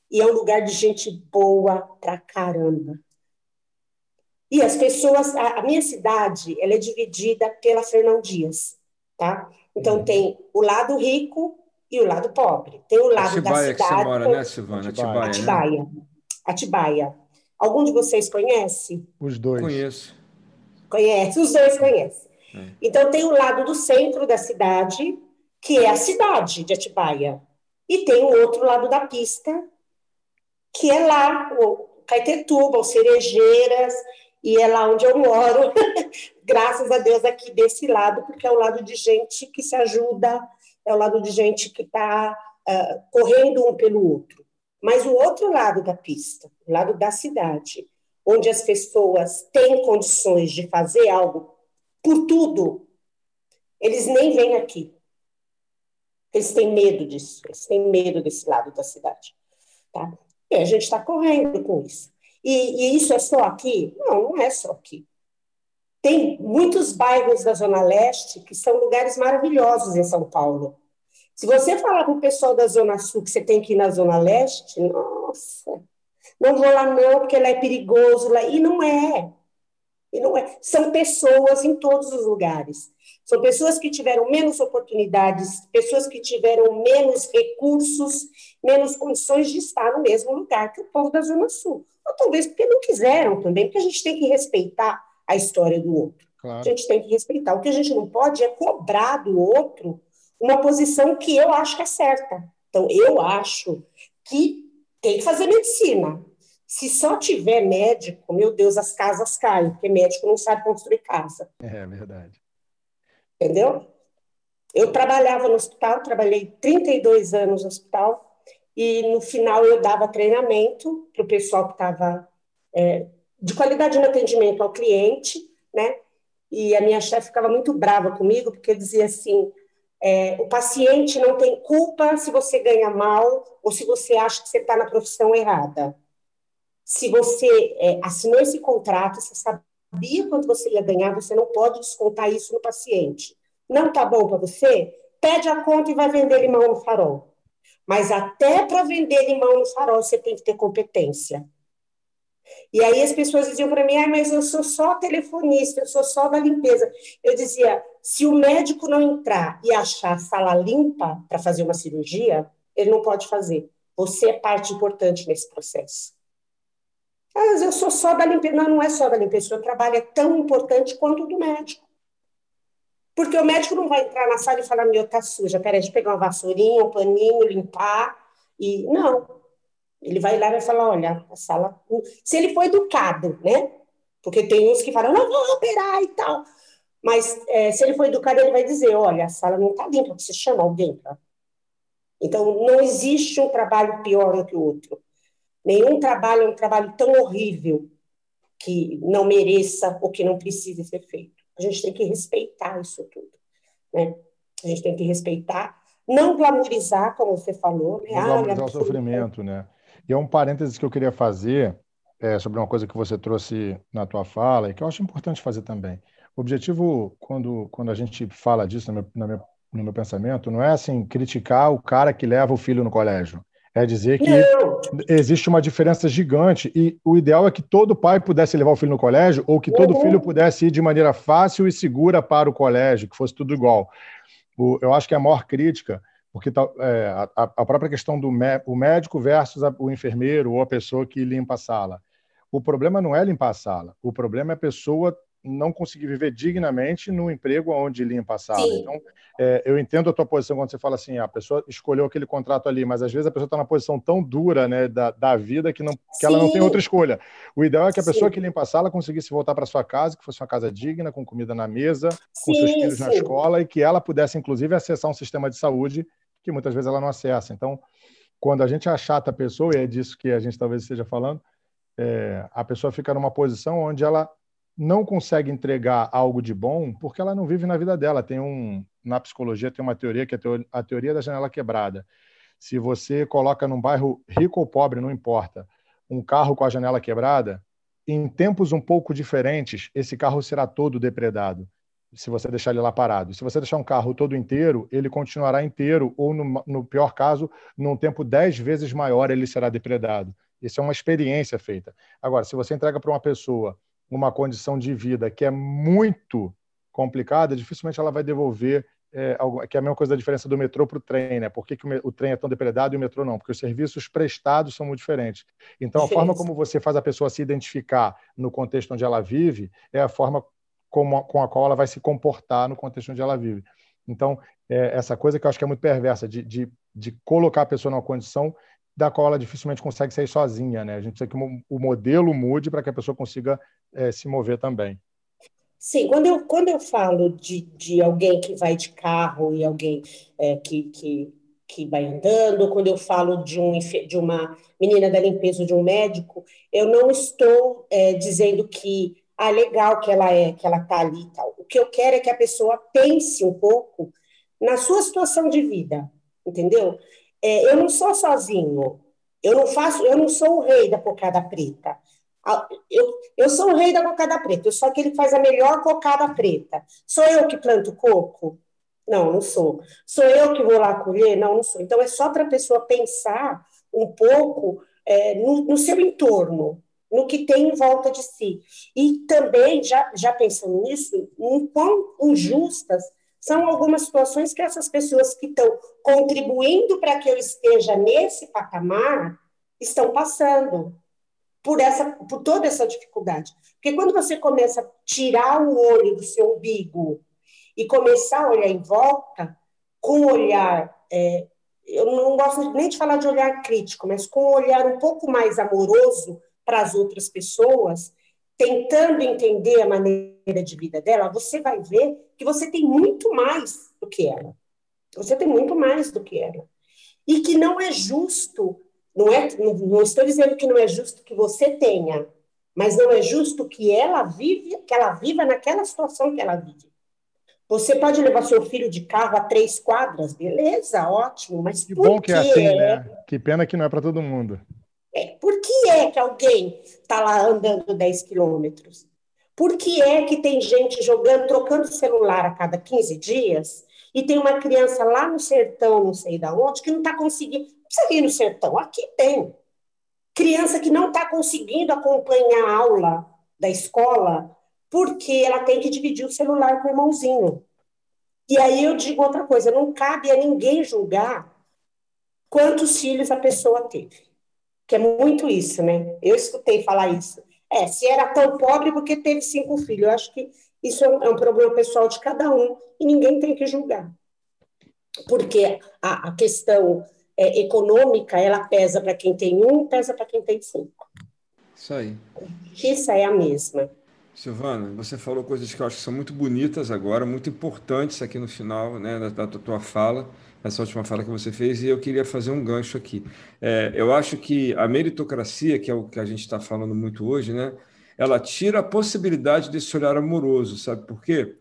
e é um lugar de gente boa pra caramba. E as pessoas, a, a minha cidade, ela é dividida pela Fernão Dias, tá? Então uhum. tem o lado rico e o lado pobre. Tem o lado Atibaia da cidade. Que você mora, né, Silvana? Atibaia. Atibaia. Né? Atibaia. Algum de vocês conhece? Os dois. Conheço. Conhece, os dois conhecem. É. Então tem o lado do centro da cidade, que é a cidade de Atibaia. E tem o outro lado da pista, que é lá, o Caetetuba, o Cerejeiras, e é lá onde eu moro, graças a Deus aqui desse lado, porque é o lado de gente que se ajuda, é o lado de gente que está uh, ah, correndo um pelo outro. Mas o outro lado da pista, o lado da cidade, onde as pessoas têm condições de fazer algo por tudo, eles nem vêm aqui. Eles têm medo disso, eles têm medo desse lado da cidade. Tá? E a gente está correndo com isso. E, e isso é só aqui? Não, não é só aqui. Tem muitos bairros da Zona Leste que são lugares maravilhosos em São Paulo. Se você falar para o pessoal da Zona Sul que você tem que ir na Zona Leste, nossa, não vou lá não, porque lá é perigoso. Lá. E não é. E não é. São pessoas em todos os lugares. São pessoas que tiveram menos oportunidades, pessoas que tiveram menos recursos, menos condições de estar no mesmo lugar que o povo da Zona Sul. Ou talvez porque não quiseram também, porque a gente tem que respeitar a história do outro. Claro. A gente tem que respeitar. O que a gente não pode é cobrar do outro uma posição que eu acho que é certa. Então, eu acho que tem que fazer medicina. Se só tiver médico, meu Deus, as casas caem, porque médico não sabe construir casa. É verdade. Entendeu? Eu trabalhava no hospital, trabalhei 32 anos no hospital, e no final eu dava treinamento para o pessoal que estava é, de qualidade no atendimento ao cliente, né? E a minha chefe ficava muito brava comigo, porque dizia assim: é, o paciente não tem culpa se você ganha mal ou se você acha que você está na profissão errada. Se você é, assinou esse contrato, você sabia quanto você ia ganhar, você não pode descontar isso no paciente. Não está bom para você? Pede a conta e vai vender limão no farol. Mas até para vender limão no farol, você tem que ter competência. E aí as pessoas diziam para mim, ah, mas eu sou só telefonista, eu sou só da limpeza. Eu dizia, se o médico não entrar e achar a sala limpa para fazer uma cirurgia, ele não pode fazer. Você é parte importante nesse processo. Ah, mas eu sou só da limpeza. Não, não é só da limpeza. O seu trabalho é tão importante quanto o do médico. Porque o médico não vai entrar na sala e falar, meu, tá suja, peraí, deixa eu pegar uma vassourinha, um paninho, limpar. E não. Ele vai lá e vai falar, olha, a sala. Se ele for educado, né? Porque tem uns que falam, não vou operar e tal. Mas é, se ele for educado, ele vai dizer, olha, a sala não está limpa, você chama alguém para. Então, não existe um trabalho pior do que o outro. Nenhum trabalho é um trabalho tão horrível que não mereça ou que não precise ser feito. A gente tem que respeitar isso tudo. Né? A gente tem que respeitar, não glamorizar, como você falou. Né? Não glamorizar o sofrimento, né? E é um parênteses que eu queria fazer é, sobre uma coisa que você trouxe na tua fala e que eu acho importante fazer também. O objetivo, quando, quando a gente fala disso no meu, no, meu, no meu pensamento, não é assim criticar o cara que leva o filho no colégio. É dizer que não. existe uma diferença gigante e o ideal é que todo pai pudesse levar o filho no colégio ou que todo uhum. filho pudesse ir de maneira fácil e segura para o colégio, que fosse tudo igual. O, eu acho que a maior crítica, porque é, a, a, própria questão do o médico versus a, o enfermeiro ou a pessoa que limpa a sala. O problema não é limpar a sala, o problema é a pessoa não conseguir viver dignamente no emprego onde limpa a sala. Sim. Então, é, eu entendo a tua posição quando você fala assim, a pessoa escolheu aquele contrato ali, mas às vezes a pessoa está na posição tão dura né, da, da vida que, não, que ela não tem outra escolha. O ideal é que a pessoa que limpa a sala conseguisse voltar para sua casa, que fosse uma casa digna, com comida na mesa, com sim, seus filhos sim. na escola e que ela pudesse, inclusive, acessar um sistema de saúde que muitas vezes ela não acessa. Então, quando a gente achata a pessoa, e é disso que a gente talvez esteja falando, é, a pessoa fica numa posição onde ela não consegue entregar algo de bom porque ela não vive na vida dela. Tem um na psicologia tem uma teoria que é a teoria da janela quebrada. Se você coloca num bairro rico ou pobre, não importa, um carro com a janela quebrada, em tempos um pouco diferentes, esse carro será todo depredado. Se você deixar ele lá parado. Se você deixar um carro todo inteiro, ele continuará inteiro, ou no, no pior caso, num tempo dez vezes maior, ele será depredado. Isso é uma experiência feita. Agora, se você entrega para uma pessoa uma condição de vida que é muito complicada, dificilmente ela vai devolver é, que é a mesma coisa da diferença do metrô para o trem, né? Por que, que, o trem é tão depredado e o metrô não? Porque os serviços prestados são muito diferentes. Então, a forma como você faz a pessoa se identificar no contexto onde ela vive é a forma como, com a qual ela vai se comportar no contexto onde ela vive. Então, é essa coisa que eu acho que é muito perversa, de, de, de colocar a pessoa numa condição da qual ela dificilmente consegue sair sozinha, né? A gente precisa que o modelo mude para que a pessoa consiga é, se mover também. Sim, quando eu, quando eu falo de, de alguém que vai de carro e alguém é, que, que, que vai andando, quando eu falo de, um, de uma menina da limpeza ou de um médico, eu não estou é, dizendo que ah, legal que ela é, que ela está ali e tal. O que eu quero é que a pessoa pense um pouco na sua situação de vida, entendeu? é, eu não sou sozinho. Eu não faço, eu não sou o rei da cocada preta. Eu, eu sou o rei da cocada preta, eu sou aquele que faz a melhor cocada preta. Sou eu que planto coco? Não, não sou. Sou eu que vou lá colher? Não, não sou. Então, é só para a pessoa pensar um pouco é, no, no, seu entorno, no que tem em volta de si. E também, já, já pensando nisso, em quão injustas são algumas situações que essas pessoas que estão contribuindo para que eu esteja nesse patamar estão passando por essa por toda essa dificuldade. Porque quando você começa a tirar o olho do seu umbigo e começar a olhar em volta com um olhar é, eu não gosto nem de falar de olhar crítico, mas com um olhar um pouco mais amoroso para as outras pessoas, tentando entender a maneira de vida dela, você vai ver que você tem muito mais do que ela. Você tem muito mais do que ela. E que não é justo, não é, não estou dizendo que não é justo que você tenha, mas não é justo que ela vive, que ela viva naquela situação que ela vive. Você pode levar seu filho de carro a três quadras, beleza, ótimo, mas que bom que é assim, né? Que pena que não é para todo mundo. É, por que é que alguém está lá andando 10 quilômetros? Por que é que tem gente jogando, trocando celular a cada 15 dias e tem uma criança lá no sertão, não sei da onde, que não está conseguindo. Não precisa no sertão, aqui tem. Criança que não está conseguindo acompanhar a aula da escola porque ela tem que dividir o celular com o irmãozinho. E aí eu digo outra coisa: não cabe a ninguém julgar quantos filhos a pessoa teve. Que é muito isso, né? Eu escutei falar isso. É, se era tão pobre porque teve cinco filhos. Eu acho que isso é um, é um problema pessoal de cada um e ninguém tem que julgar. Porque a, a questão é, econômica, ela pesa para quem tem um, pesa para quem tem cinco. Isso aí. Isso é a mesma. Silvana, você falou coisas que eu acho que são muito bonitas agora, muito importantes aqui no final né, da, da tua fala essa última fala que você fez, e eu queria fazer um gancho aqui. É, eu acho que a meritocracia, que é o que a gente está falando muito hoje, né, ela tira a possibilidade desse olhar amoroso, sabe por quê?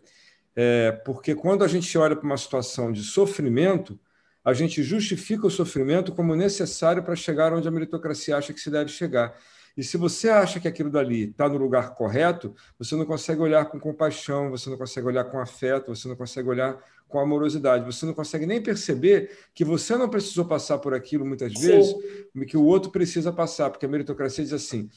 É, porque quando a gente olha para uma situação de sofrimento, a gente justifica o sofrimento como necessário para chegar onde a meritocracia acha que se deve chegar. E se você acha que aquilo dali está no lugar correto, você não consegue olhar com compaixão, você não consegue olhar com afeto, você não consegue olhar com amorosidade. Você não consegue nem perceber que você não precisou passar por aquilo muitas vezes, Sim. que o outro precisa passar, porque a meritocracia diz assim: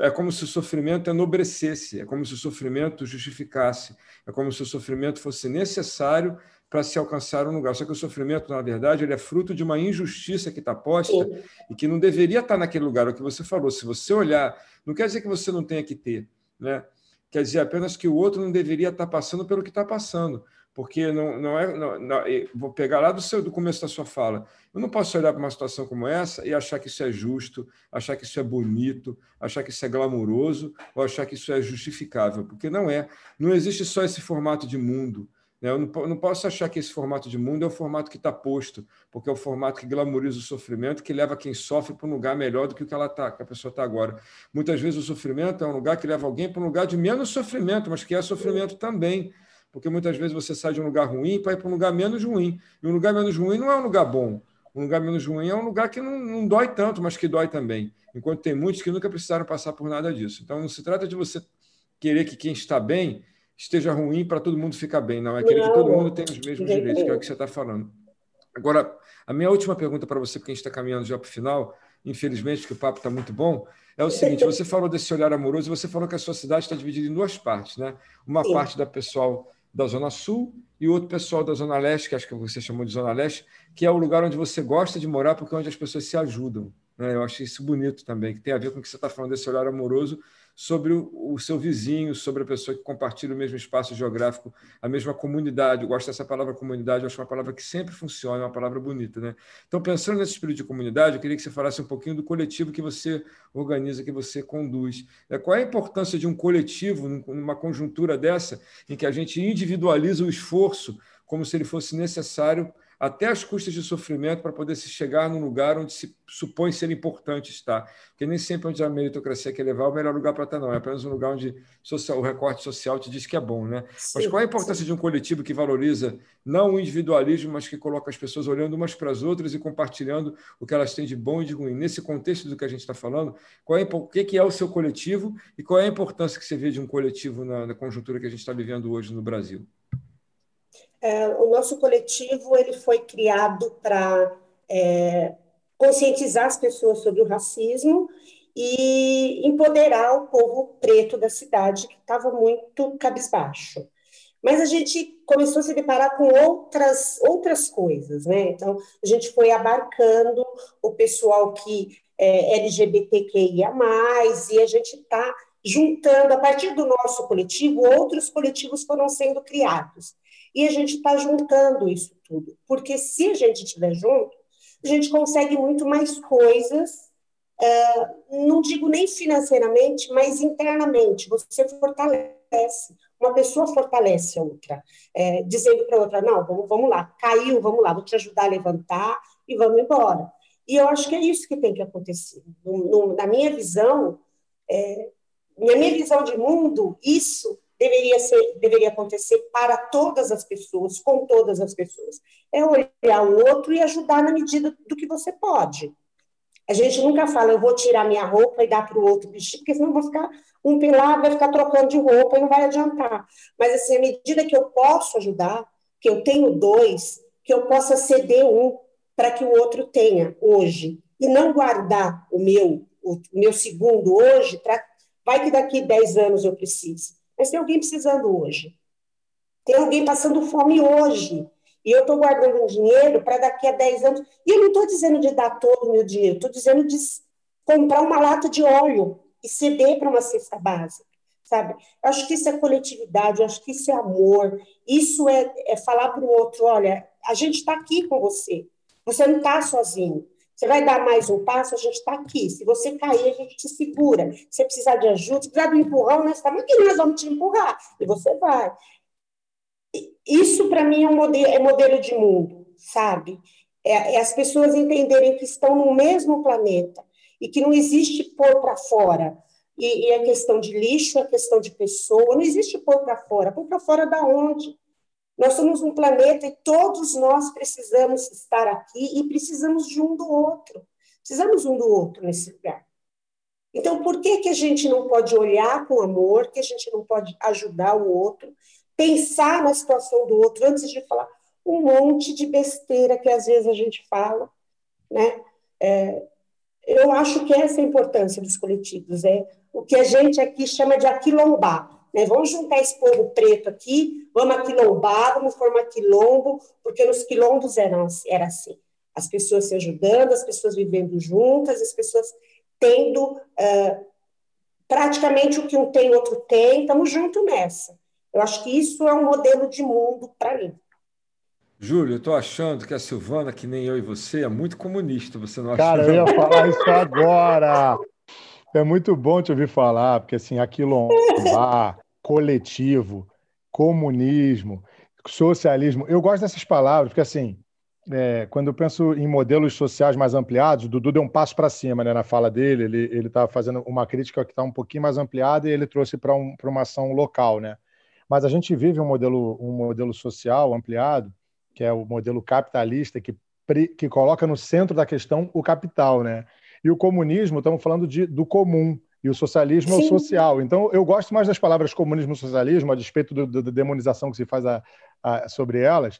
é como se o sofrimento enobrecesse, é como se o sofrimento justificasse, é como se o sofrimento fosse necessário para se alcançar um lugar. Só que o sofrimento, na verdade, ele é fruto de uma injustiça que está posta Sim. e que não deveria estar naquele lugar. O que você falou, se você olhar, não quer dizer que você não tenha que ter, né? Quer dizer apenas que o outro não deveria estar passando pelo que está passando porque não, não é. Não, não, vou pegar lá do, seu, do começo da sua fala. Eu não posso olhar para uma situação como essa e achar que isso é justo, achar que isso é bonito, achar que isso é glamouroso ou achar que isso é justificável, porque não é. Não existe só esse formato de mundo. Né? Eu não, não posso achar que esse formato de mundo é o formato que está posto, porque é o formato que glamoriza o sofrimento, que leva quem sofre para um lugar melhor do que o que ela tá, que a pessoa está agora. Muitas vezes o sofrimento é um lugar que leva alguém para um lugar de menos sofrimento, mas que é sofrimento também porque muitas vezes você sai de um lugar ruim para ir para um lugar menos ruim. E um lugar menos ruim não é um lugar bom. Um lugar menos ruim é um lugar que não, não dói tanto, mas que dói também. Enquanto tem muitos que nunca precisaram passar por nada disso. Então, não se trata de você querer que quem está bem esteja ruim para todo mundo ficar bem. Não, é querer que todo mundo tenha os mesmos direitos, que é o que você está falando. Agora, a minha última pergunta para você, porque a gente está caminhando já para o final, infelizmente, que o papo está muito bom, é o seguinte: você falou desse olhar amoroso, você falou que a sua cidade está dividida em duas partes, né? Uma Sim. parte da pessoal da Zona Sul e outro pessoal da Zona Leste, que acho que você chamou de Zona Leste, que é o lugar onde você gosta de morar, porque é onde as pessoas se ajudam. Né? Eu achei isso bonito também, que tem a ver com o que você está falando desse olhar amoroso sobre o, o, seu vizinho, sobre a pessoa que compartilha o mesmo espaço geográfico, a mesma comunidade. Eu gosto dessa palavra comunidade, eu acho uma palavra que sempre funciona, é uma palavra bonita. Né? Então, pensando nesse espírito de comunidade, eu queria que você falasse um pouquinho do coletivo que você organiza, que você conduz. É, qual é a importância de um coletivo numa conjuntura dessa, em que a gente individualiza o esforço como se ele fosse necessário até as custas de sofrimento para poder se chegar num lugar onde se supõe ser importante estar. Porque nem sempre onde a meritocracia quer levar é o melhor lugar para estar, não. É apenas um lugar onde social, o recorte social te diz que é bom. Né? Sim, mas qual a importância sim. de um coletivo que valoriza não o individualismo, mas que coloca as pessoas olhando umas para as outras e compartilhando o que elas têm de bom e de ruim? Nesse contexto do que a gente está falando, qual é, o que é o seu coletivo e qual é a importância que você vê de um coletivo na, na conjuntura que a gente está vivendo hoje no Brasil? É, o nosso coletivo ele foi criado para é, conscientizar as pessoas sobre o racismo e empoderar o povo preto da cidade que estava muito cabisbaixo. Mas a gente começou a se deparar com outras outras coisas, né? Então a gente foi abarcando o pessoal que é LGBTQIA+, e a gente está juntando, a partir do nosso coletivo, outros coletivos foram sendo criados. E a gente está juntando isso tudo, porque se a gente estiver junto, a gente consegue muito mais coisas, uh, não digo nem financeiramente, mas internamente. Você fortalece, uma pessoa fortalece a outra, é, dizendo para a outra: não, vamos, vamos lá, caiu, vamos lá, vou te ajudar a levantar e vamos embora. E eu acho que é isso que tem que acontecer. No, no, na minha visão, é, na minha visão de mundo, isso deveria, ser, deveria acontecer para todas as pessoas, com todas as pessoas. É olhar o outro e ajudar na medida do que você pode. A gente nunca fala, eu vou tirar minha roupa e dar para o outro vestir, porque senão vai ficar um pelado, vai ficar trocando de roupa e não vai adiantar. Mas, assim, à medida que eu posso ajudar, que eu tenho dois, que eu possa ceder um para que o outro tenha hoje, e não guardar o meu, o meu segundo hoje, para vai que daqui 10 anos eu precise. Mas tem alguém precisando hoje. Tem alguém passando fome hoje. E eu estou guardando um dinheiro para daqui a 10 anos. E eu não estou dizendo de dar todo o meu dinheiro, estou dizendo de comprar uma lata de óleo e ceder para uma cesta básica, sabe? Eu acho que isso é coletividade, eu acho que isso é amor, isso é, é falar para o outro, olha, a gente está aqui com você, você não está sozinho. Você vai dar mais um passo, a gente está aqui. Se você cair, a gente te segura. Se você precisar de ajuda, se precisar de empurrão, nós estamos aqui, nós vamos te empurrar. E você vai. Isso, para mim, é um modelo, é modelo de mundo, sabe? É, é as pessoas entenderem que estão no mesmo planeta e que não existe pôr para fora. E, e é questão de lixo, é questão de pessoa, não existe pôr para fora. Pôr para fora da onde? Nós somos um planeta e todos nós precisamos estar aqui e precisamos de um do outro. Precisamos um do outro nesse lugar. Então, por que, que a gente não pode olhar com amor, que a gente não pode ajudar o outro, pensar na situação do outro antes de falar um monte de besteira que às vezes a gente fala, né? É, eu acho que essa é a importância dos coletivos, é o que a gente aqui chama de aquilombar. Né? Vamos juntar esse povo preto aqui, vamos aquilombar, vamos formar quilombo, porque nos quilombos eram, era assim. As pessoas se ajudando, as pessoas vivendo juntas, as pessoas tendo uh, praticamente o que um tem, o outro tem, estamos juntos nessa. Eu acho que isso é um modelo de mundo para mim. Júlio, eu estou achando que a Silvana, que nem eu e você, é muito comunista, você não acha? Cara, eu ia falar isso agora. É muito bom te ouvir falar, porque assim, aquilombar, coletivo, comunismo, socialismo, eu gosto dessas palavras, porque assim, é, quando eu penso em modelos sociais mais ampliados, o Dudu deu um passo para cima né, na fala dele, ele está fazendo uma crítica que está um pouquinho mais ampliada e ele trouxe para um, uma ação local. Né? Mas a gente vive um modelo, um modelo social ampliado que é o modelo capitalista, que, que coloca no centro da questão o capital, né? E o comunismo, estamos falando de, do comum, e o socialismo Sim. é o social. Então, eu gosto mais das palavras comunismo e socialismo, a despeito da demonização que se faz a, a, sobre elas,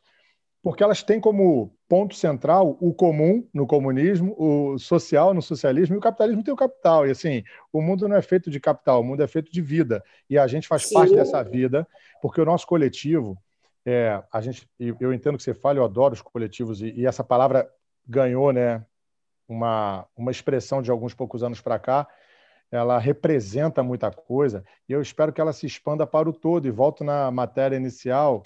porque elas têm como ponto central o comum no comunismo, o social no socialismo, e o capitalismo tem o capital. E assim, o mundo não é feito de capital, o mundo é feito de vida. E a gente faz Sim. parte dessa vida, porque o nosso coletivo, é, a gente, eu entendo que você fala, eu adoro os coletivos, e, e essa palavra ganhou né, uma, uma expressão de alguns poucos anos para cá, ela representa muita coisa, e eu espero que ela se expanda para o todo. E volto na matéria inicial: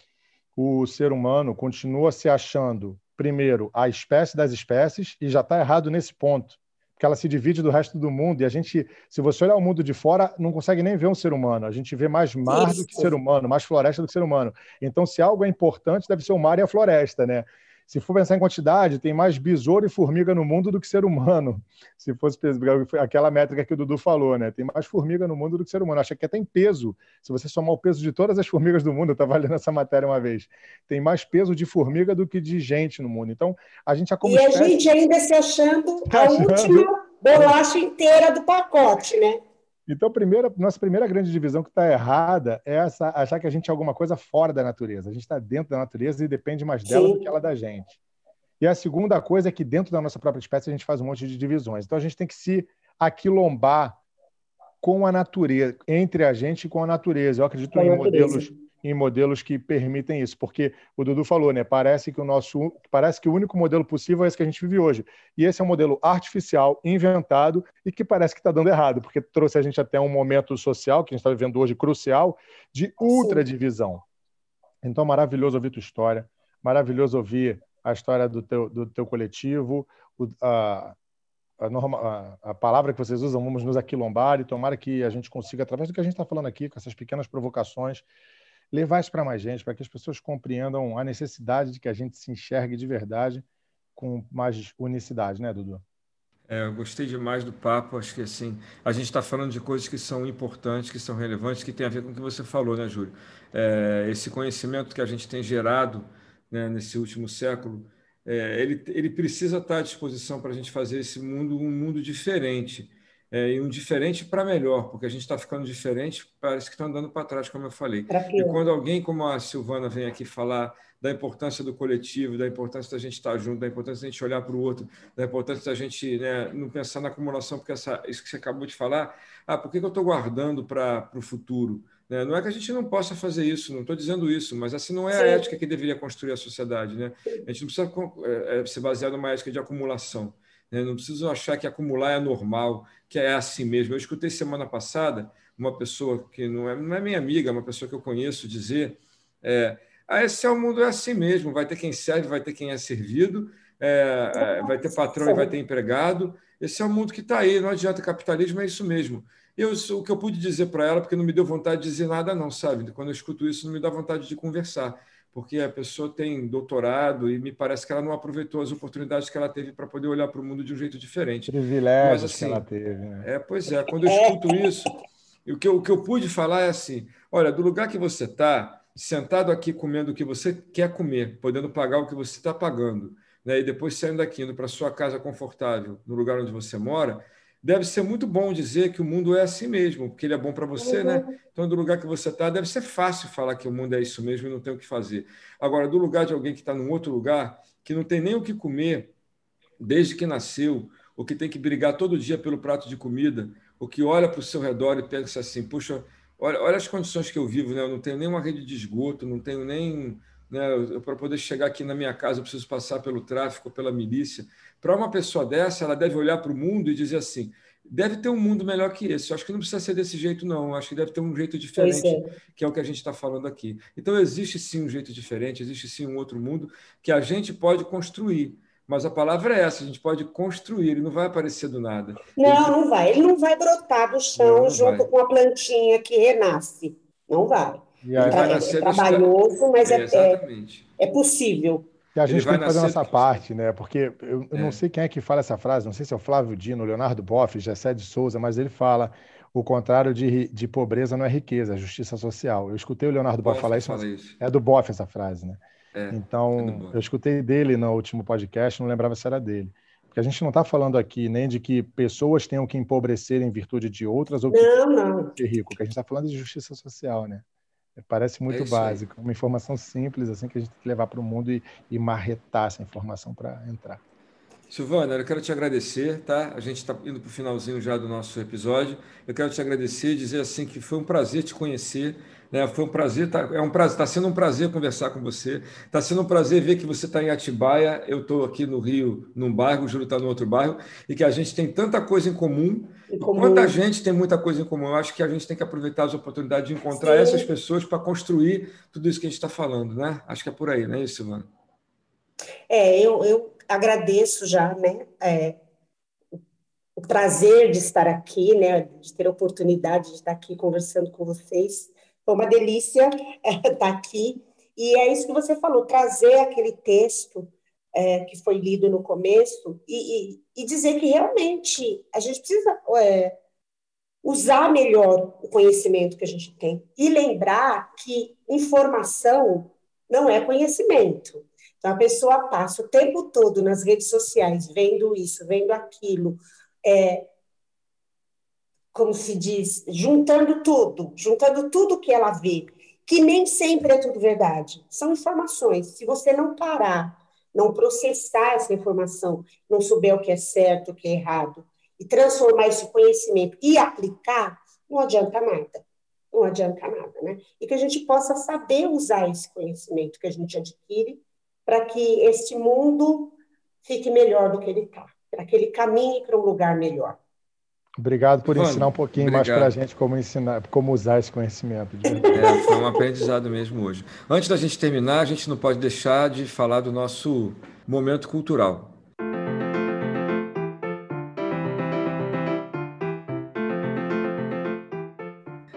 o ser humano continua se achando, primeiro, a espécie das espécies, e já está errado nesse ponto que ela se divide do resto do mundo. E a gente, se você olhar o mundo de fora, não consegue nem ver um ser humano. A gente vê mais mar Isso. do que ser humano, mais floresta do que ser humano. Então, se algo é importante, deve ser o mar e a floresta, né? Se for pensar em quantidade, tem mais besouro e formiga no mundo do que ser humano. Se fosse aquela métrica que o Dudu falou, né? Tem mais formiga no mundo do que ser humano. Acha que até em peso. Se você somar o peso de todas as formigas do mundo, eu estava lendo essa matéria uma vez, tem mais peso de formiga do que de gente no mundo. Então, a gente como E espécie... a gente ainda se achando a última bolacha inteira do pacote, né? Então, primeira, nossa primeira grande divisão que está errada é essa, achar que a gente é alguma coisa fora da natureza. A gente está dentro da natureza e depende mais dela Sim. do que ela da gente. E a segunda coisa é que dentro da nossa própria espécie a gente faz um monte de divisões. Então a gente tem que se aquilombar com a natureza, entre a gente e com a natureza. Eu acredito em modelos em modelos que permitem isso, porque o Dudu falou, né? Parece que o nosso, parece que o único modelo possível é esse que a gente vive hoje. E esse é um modelo artificial, inventado e que parece que está dando errado, porque trouxe a gente até um momento social que a gente está vivendo hoje crucial de ultradivisão. Então, maravilhoso ouvir tua história, maravilhoso ouvir a história do teu, do teu coletivo, o, a, a, norma, a, a, palavra que vocês usam, vamos nos aquilombar e tomara que a gente consiga, através do que a gente está falando aqui, com essas pequenas provocações, levar isso para mais gente, para que as pessoas compreendam a necessidade de que a gente se enxergue de verdade com mais unicidade, né, Dudu? É, eu gostei demais do papo. Acho que assim a gente está falando de coisas que são importantes, que são relevantes, que tem a ver com o que você falou, né, Júlio? É, esse conhecimento que a gente tem gerado né, nesse último século, é, ele, ele precisa estar à disposição para a gente fazer esse mundo um mundo diferente é, e um diferente para melhor, porque a gente está ficando diferente, parece que está andando para trás, como eu falei. E quando alguém como a Silvana vem aqui falar da importância do coletivo, da importância da gente estar junto, da importância da gente olhar para o outro, da importância da gente né, não pensar na acumulação, porque essa, isso que você acabou de falar, ah, por que, que eu estou guardando para o futuro? Né? Não é que a gente não possa fazer isso, não estou dizendo isso, mas essa não é Sim. a ética que deveria construir a sociedade. Né? A gente não precisa é, é, ser baseado numa ética de acumulação. Né? Não preciso achar que acumular é normal, que é assim mesmo. Eu escutei semana passada uma pessoa que não é, não é minha amiga, uma pessoa que eu conheço dizer é, ah, esse é o mundo é assim mesmo, vai ter quem serve, vai ter quem é servido, é, é, vai ter patrão e vai ter empregado. Esse é o mundo que está aí, não adianta, capitalismo é isso mesmo. Eu, o que eu pude dizer para ela, porque não me deu vontade de dizer nada, não, sabe? Quando eu escuto isso, não me dá vontade de conversar, porque a pessoa tem doutorado e me parece que ela não aproveitou as oportunidades que ela teve para poder olhar para o mundo de um jeito diferente. Privilégios Mas, assim, que ela teve. Né? É, pois é, quando eu escuto isso, o que, eu, o que eu pude falar é assim: olha, do lugar que você está, sentado aqui comendo o que você quer comer, podendo pagar o que você está pagando, né, e depois saindo daqui, indo para sua casa confortável, no lugar onde você mora, deve ser muito bom dizer que o mundo é assim mesmo, porque ele é bom para você, né? Uhum. Então, do lugar que você está, deve ser fácil falar que o mundo é isso mesmo e não tem o que fazer. Agora, do lugar de alguém que está num outro lugar, que não tem nem o que comer desde que nasceu, ou que tem que brigar todo dia pelo prato de comida, ou que olha para o seu redor e pensa assim: puxa, olha, olha as condições que eu vivo, né? Eu não tenho nem uma rede de esgoto, não tenho nem né? Para poder chegar aqui na minha casa, eu preciso passar pelo tráfico, pela milícia. Para uma pessoa dessa, ela deve olhar para o mundo e dizer assim: deve ter um mundo melhor que esse. Eu acho que não precisa ser desse jeito, não. Eu acho que deve ter um jeito diferente, é. que é o que a gente está falando aqui. Então, existe sim um jeito diferente, existe sim um outro mundo que a gente pode construir. Mas a palavra é essa, a gente pode construir, ele não vai aparecer do nada. Não, ele... não vai. Ele não vai brotar do chão não, não junto vai. com a plantinha que renasce. Não vai. E aí, vai é, é trabalhoso, mas é, é, é, possível. E a gente tem que fazer a nossa parte, né? Porque eu, eu é. não sei quem é que fala essa frase, não sei se é o Flávio Dino, Leonardo Boff, Gessé de Souza, mas ele fala o contrário de, de pobreza não é riqueza, é justiça social. Eu escutei o Leonardo Boff, Boff falar isso, fala isso, É do Boff essa frase, né? É, então, é eu escutei dele no último podcast, não lembrava se era dele. Porque a gente não está falando aqui nem de que pessoas tenham que empobrecer em virtude de outras ou que não, não. de rico, que a gente está falando de justiça social, né? Parece muito é básico, aí. uma informação simples assim que a gente tem que levar para o mundo e, e marretar essa informação para entrar. Silvana, eu quero te agradecer, tá? A gente está indo para o finalzinho já do nosso episódio. Eu quero te agradecer, dizer assim que foi um prazer te conhecer. Né? Foi um prazer, tá, é um prazer, está sendo um prazer conversar com você. Está sendo um prazer ver que você está em Atibaia, eu estou aqui no Rio, num bairro, o Júlio está no outro bairro, e que a gente tem tanta coisa em comum. Em comum. Quanta gente tem muita coisa em comum. Eu acho que a gente tem que aproveitar as oportunidades de encontrar Sim. essas pessoas para construir tudo isso que a gente está falando, né? Acho que é por aí, não é isso, Silvana? É, eu, eu agradeço já, né? É, o prazer de estar aqui, né? De ter a oportunidade de estar aqui conversando com vocês. Foi uma delícia estar tá aqui. E é isso que você falou, trazer aquele texto é, que foi lido no começo e, e, e, dizer que realmente a gente precisa é, usar melhor o conhecimento que a gente tem e lembrar que informação não é conhecimento. Então, a pessoa passa o tempo todo nas redes sociais vendo isso, vendo aquilo, é, como se diz, juntando tudo, juntando tudo que ela vê, que nem sempre é tudo verdade. São informações. Se você não parar, não processar essa informação, não souber o que é certo, o que é errado, e transformar esse conhecimento e aplicar, não adianta nada. Não adianta nada, né? E que a gente possa saber usar esse conhecimento que a gente adquire para que este mundo fique melhor do que ele está, para que ele caminhe para um lugar melhor. Obrigado por ensinar um pouquinho obrigado. mais para a gente como ensinar, como usar esse conhecimento. É, foi um aprendizado mesmo hoje. Antes da gente terminar, a gente não pode deixar de falar do nosso momento cultural.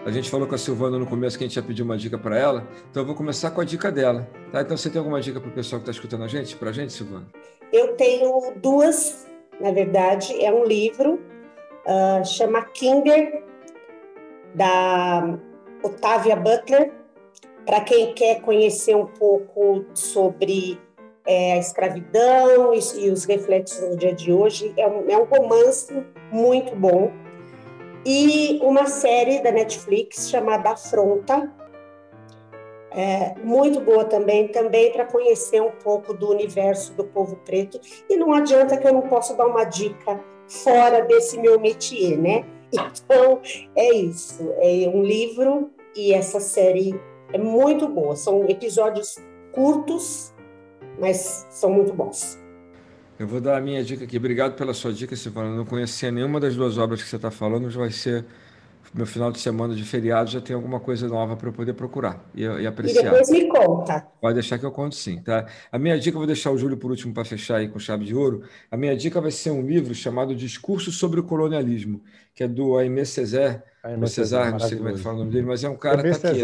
A gente falou com a Silvana no começo que a gente ia pedir uma dica para ela, então eu vou começar com a dica dela. Tá? Então você tem alguma dica para o pessoal que está escutando a gente, para a gente, Silvana? Eu tenho duas, na verdade, é um livro uh, chama Kinder, da Otávia Butler, para quem quer conhecer um pouco sobre é, a escravidão e, e, os reflexos do dia de hoje. É um, é um romance muito bom. E uma série da Netflix chamada Afronta, é, muito boa também, também para conhecer um pouco do universo do povo preto. E não adianta que eu não possa dar uma dica fora desse meu métier, né? Então, é isso. É um livro e essa série é muito boa. São episódios curtos, mas são muito bons. Eu vou dar a minha dica aqui. Obrigado pela sua dica, Silvana. Não conhecia nenhuma das duas obras que você está falando, mas vai ser meu final de semana de feriado já tem alguma coisa nova para eu poder procurar e, e, apreciar. E depois me conta. Pode deixar que eu conto sim, tá? A minha dica, eu vou deixar o Júlio por último para fechar aí com chave de ouro. A minha dica vai ser um livro chamado Discurso sobre o Colonialismo, que é do Aimé Césaire. Aimé Césaire, não sei como é que fala o nome dele, mas é um cara... Aimé tá aqui,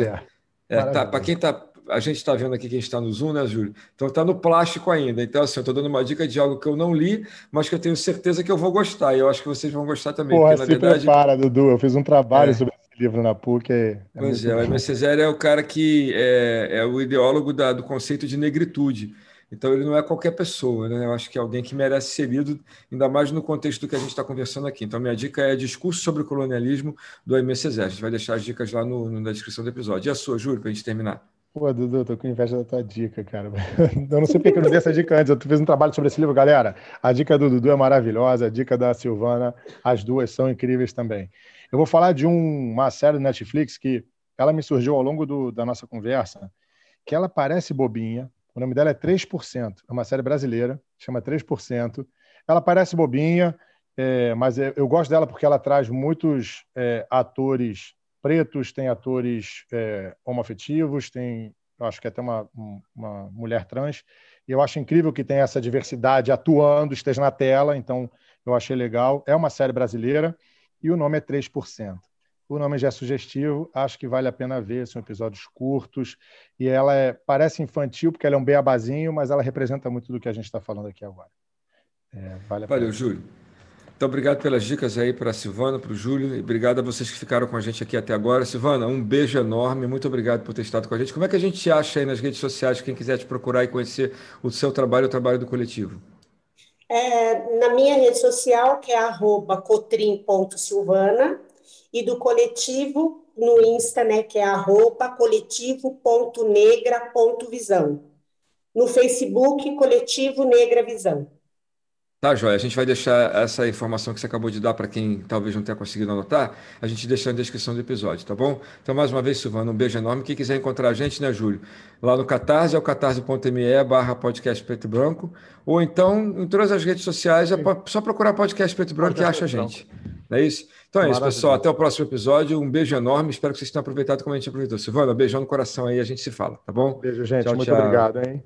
é, tá, para quem está a gente está vendo aqui quem está no Zoom, né, Júlio? Então está no plástico ainda. Então, assim, eu estou dando uma dica de algo que eu não li, mas que eu tenho certeza que eu vou gostar. E eu acho que vocês vão gostar também. Porra, porque, se verdade... prepara, Dudu. Eu fiz um trabalho é. sobre esse livro na PUC. É, é pois é, o Hermes Cesare é o cara que é, é o ideólogo da, do conceito de negritude. Então, ele não é qualquer pessoa, né? Eu acho que é alguém que merece ser lido, ainda mais no contexto do que a gente está conversando aqui. Então, minha dica é Discurso sobre o Colonialismo, do Aimé Cesare. A gente vai deixar as dicas lá no, na descrição do episódio. E a sua, Júlio, para a gente terminar? Pô, Dudu, tô com inveja da tua dica, cara. Eu não sei porque eu não dei essa dica antes. Eu fiz um trabalho sobre esse livro, galera. A dica do Dudu é maravilhosa, a dica da Silvana, as duas são incríveis também. Eu vou falar de um, uma série do Netflix que ela me surgiu ao longo do, da nossa conversa, que ela parece bobinha. O nome dela é 3%. É uma série brasileira, chama 3%. Ela parece bobinha, é, mas é, eu gosto dela porque ela traz muitos é, atores pretos, tem atores é, homoafetivos, tem, eu acho que até uma, uma mulher trans. E eu acho incrível que tem essa diversidade atuando, esteja na tela, então eu achei legal. É uma série brasileira e o nome é 3%. O nome já é sugestivo, acho que vale a pena ver, são episódios curtos e ela é, parece infantil porque ela é um beabazinho, mas ela representa muito do que a gente está falando aqui agora. É, vale Valeu, pena. Júlio. Então, obrigado pelas dicas aí para a Silvana, para o Júlio, e obrigado a vocês que ficaram com a gente aqui até agora. Silvana, um beijo enorme, muito obrigado por ter estado com a gente. Como é que a gente te acha aí nas redes sociais, quem quiser te procurar e conhecer o seu trabalho, o trabalho do coletivo? É, na minha rede social, que é arroba cotrim.silvana, e do coletivo no Insta, né, que é arroba coletivo.negra.visão. No Facebook, Coletivo Negra Visão. Tá, Joia. A gente vai deixar essa informação que você acabou de dar para quem talvez não tenha conseguido anotar, a gente deixa na descrição do episódio, tá bom? Então, mais uma vez, Silvana, um beijo enorme. Quem quiser encontrar a gente, né, Júlio? Lá no Catarse, é o catarse.me barra podcast preto e branco, ou então em todas as redes sociais, é só procurar podcast preto e branco e acha a gente. Não é isso? Então é isso, pessoal. Até o próximo episódio. Um beijo enorme. Espero que vocês tenham aproveitado como a gente aproveitou. Silvana, beijão no coração aí, a gente se fala, tá bom? Beijo, gente. Tchau, Muito tchau. obrigado, hein?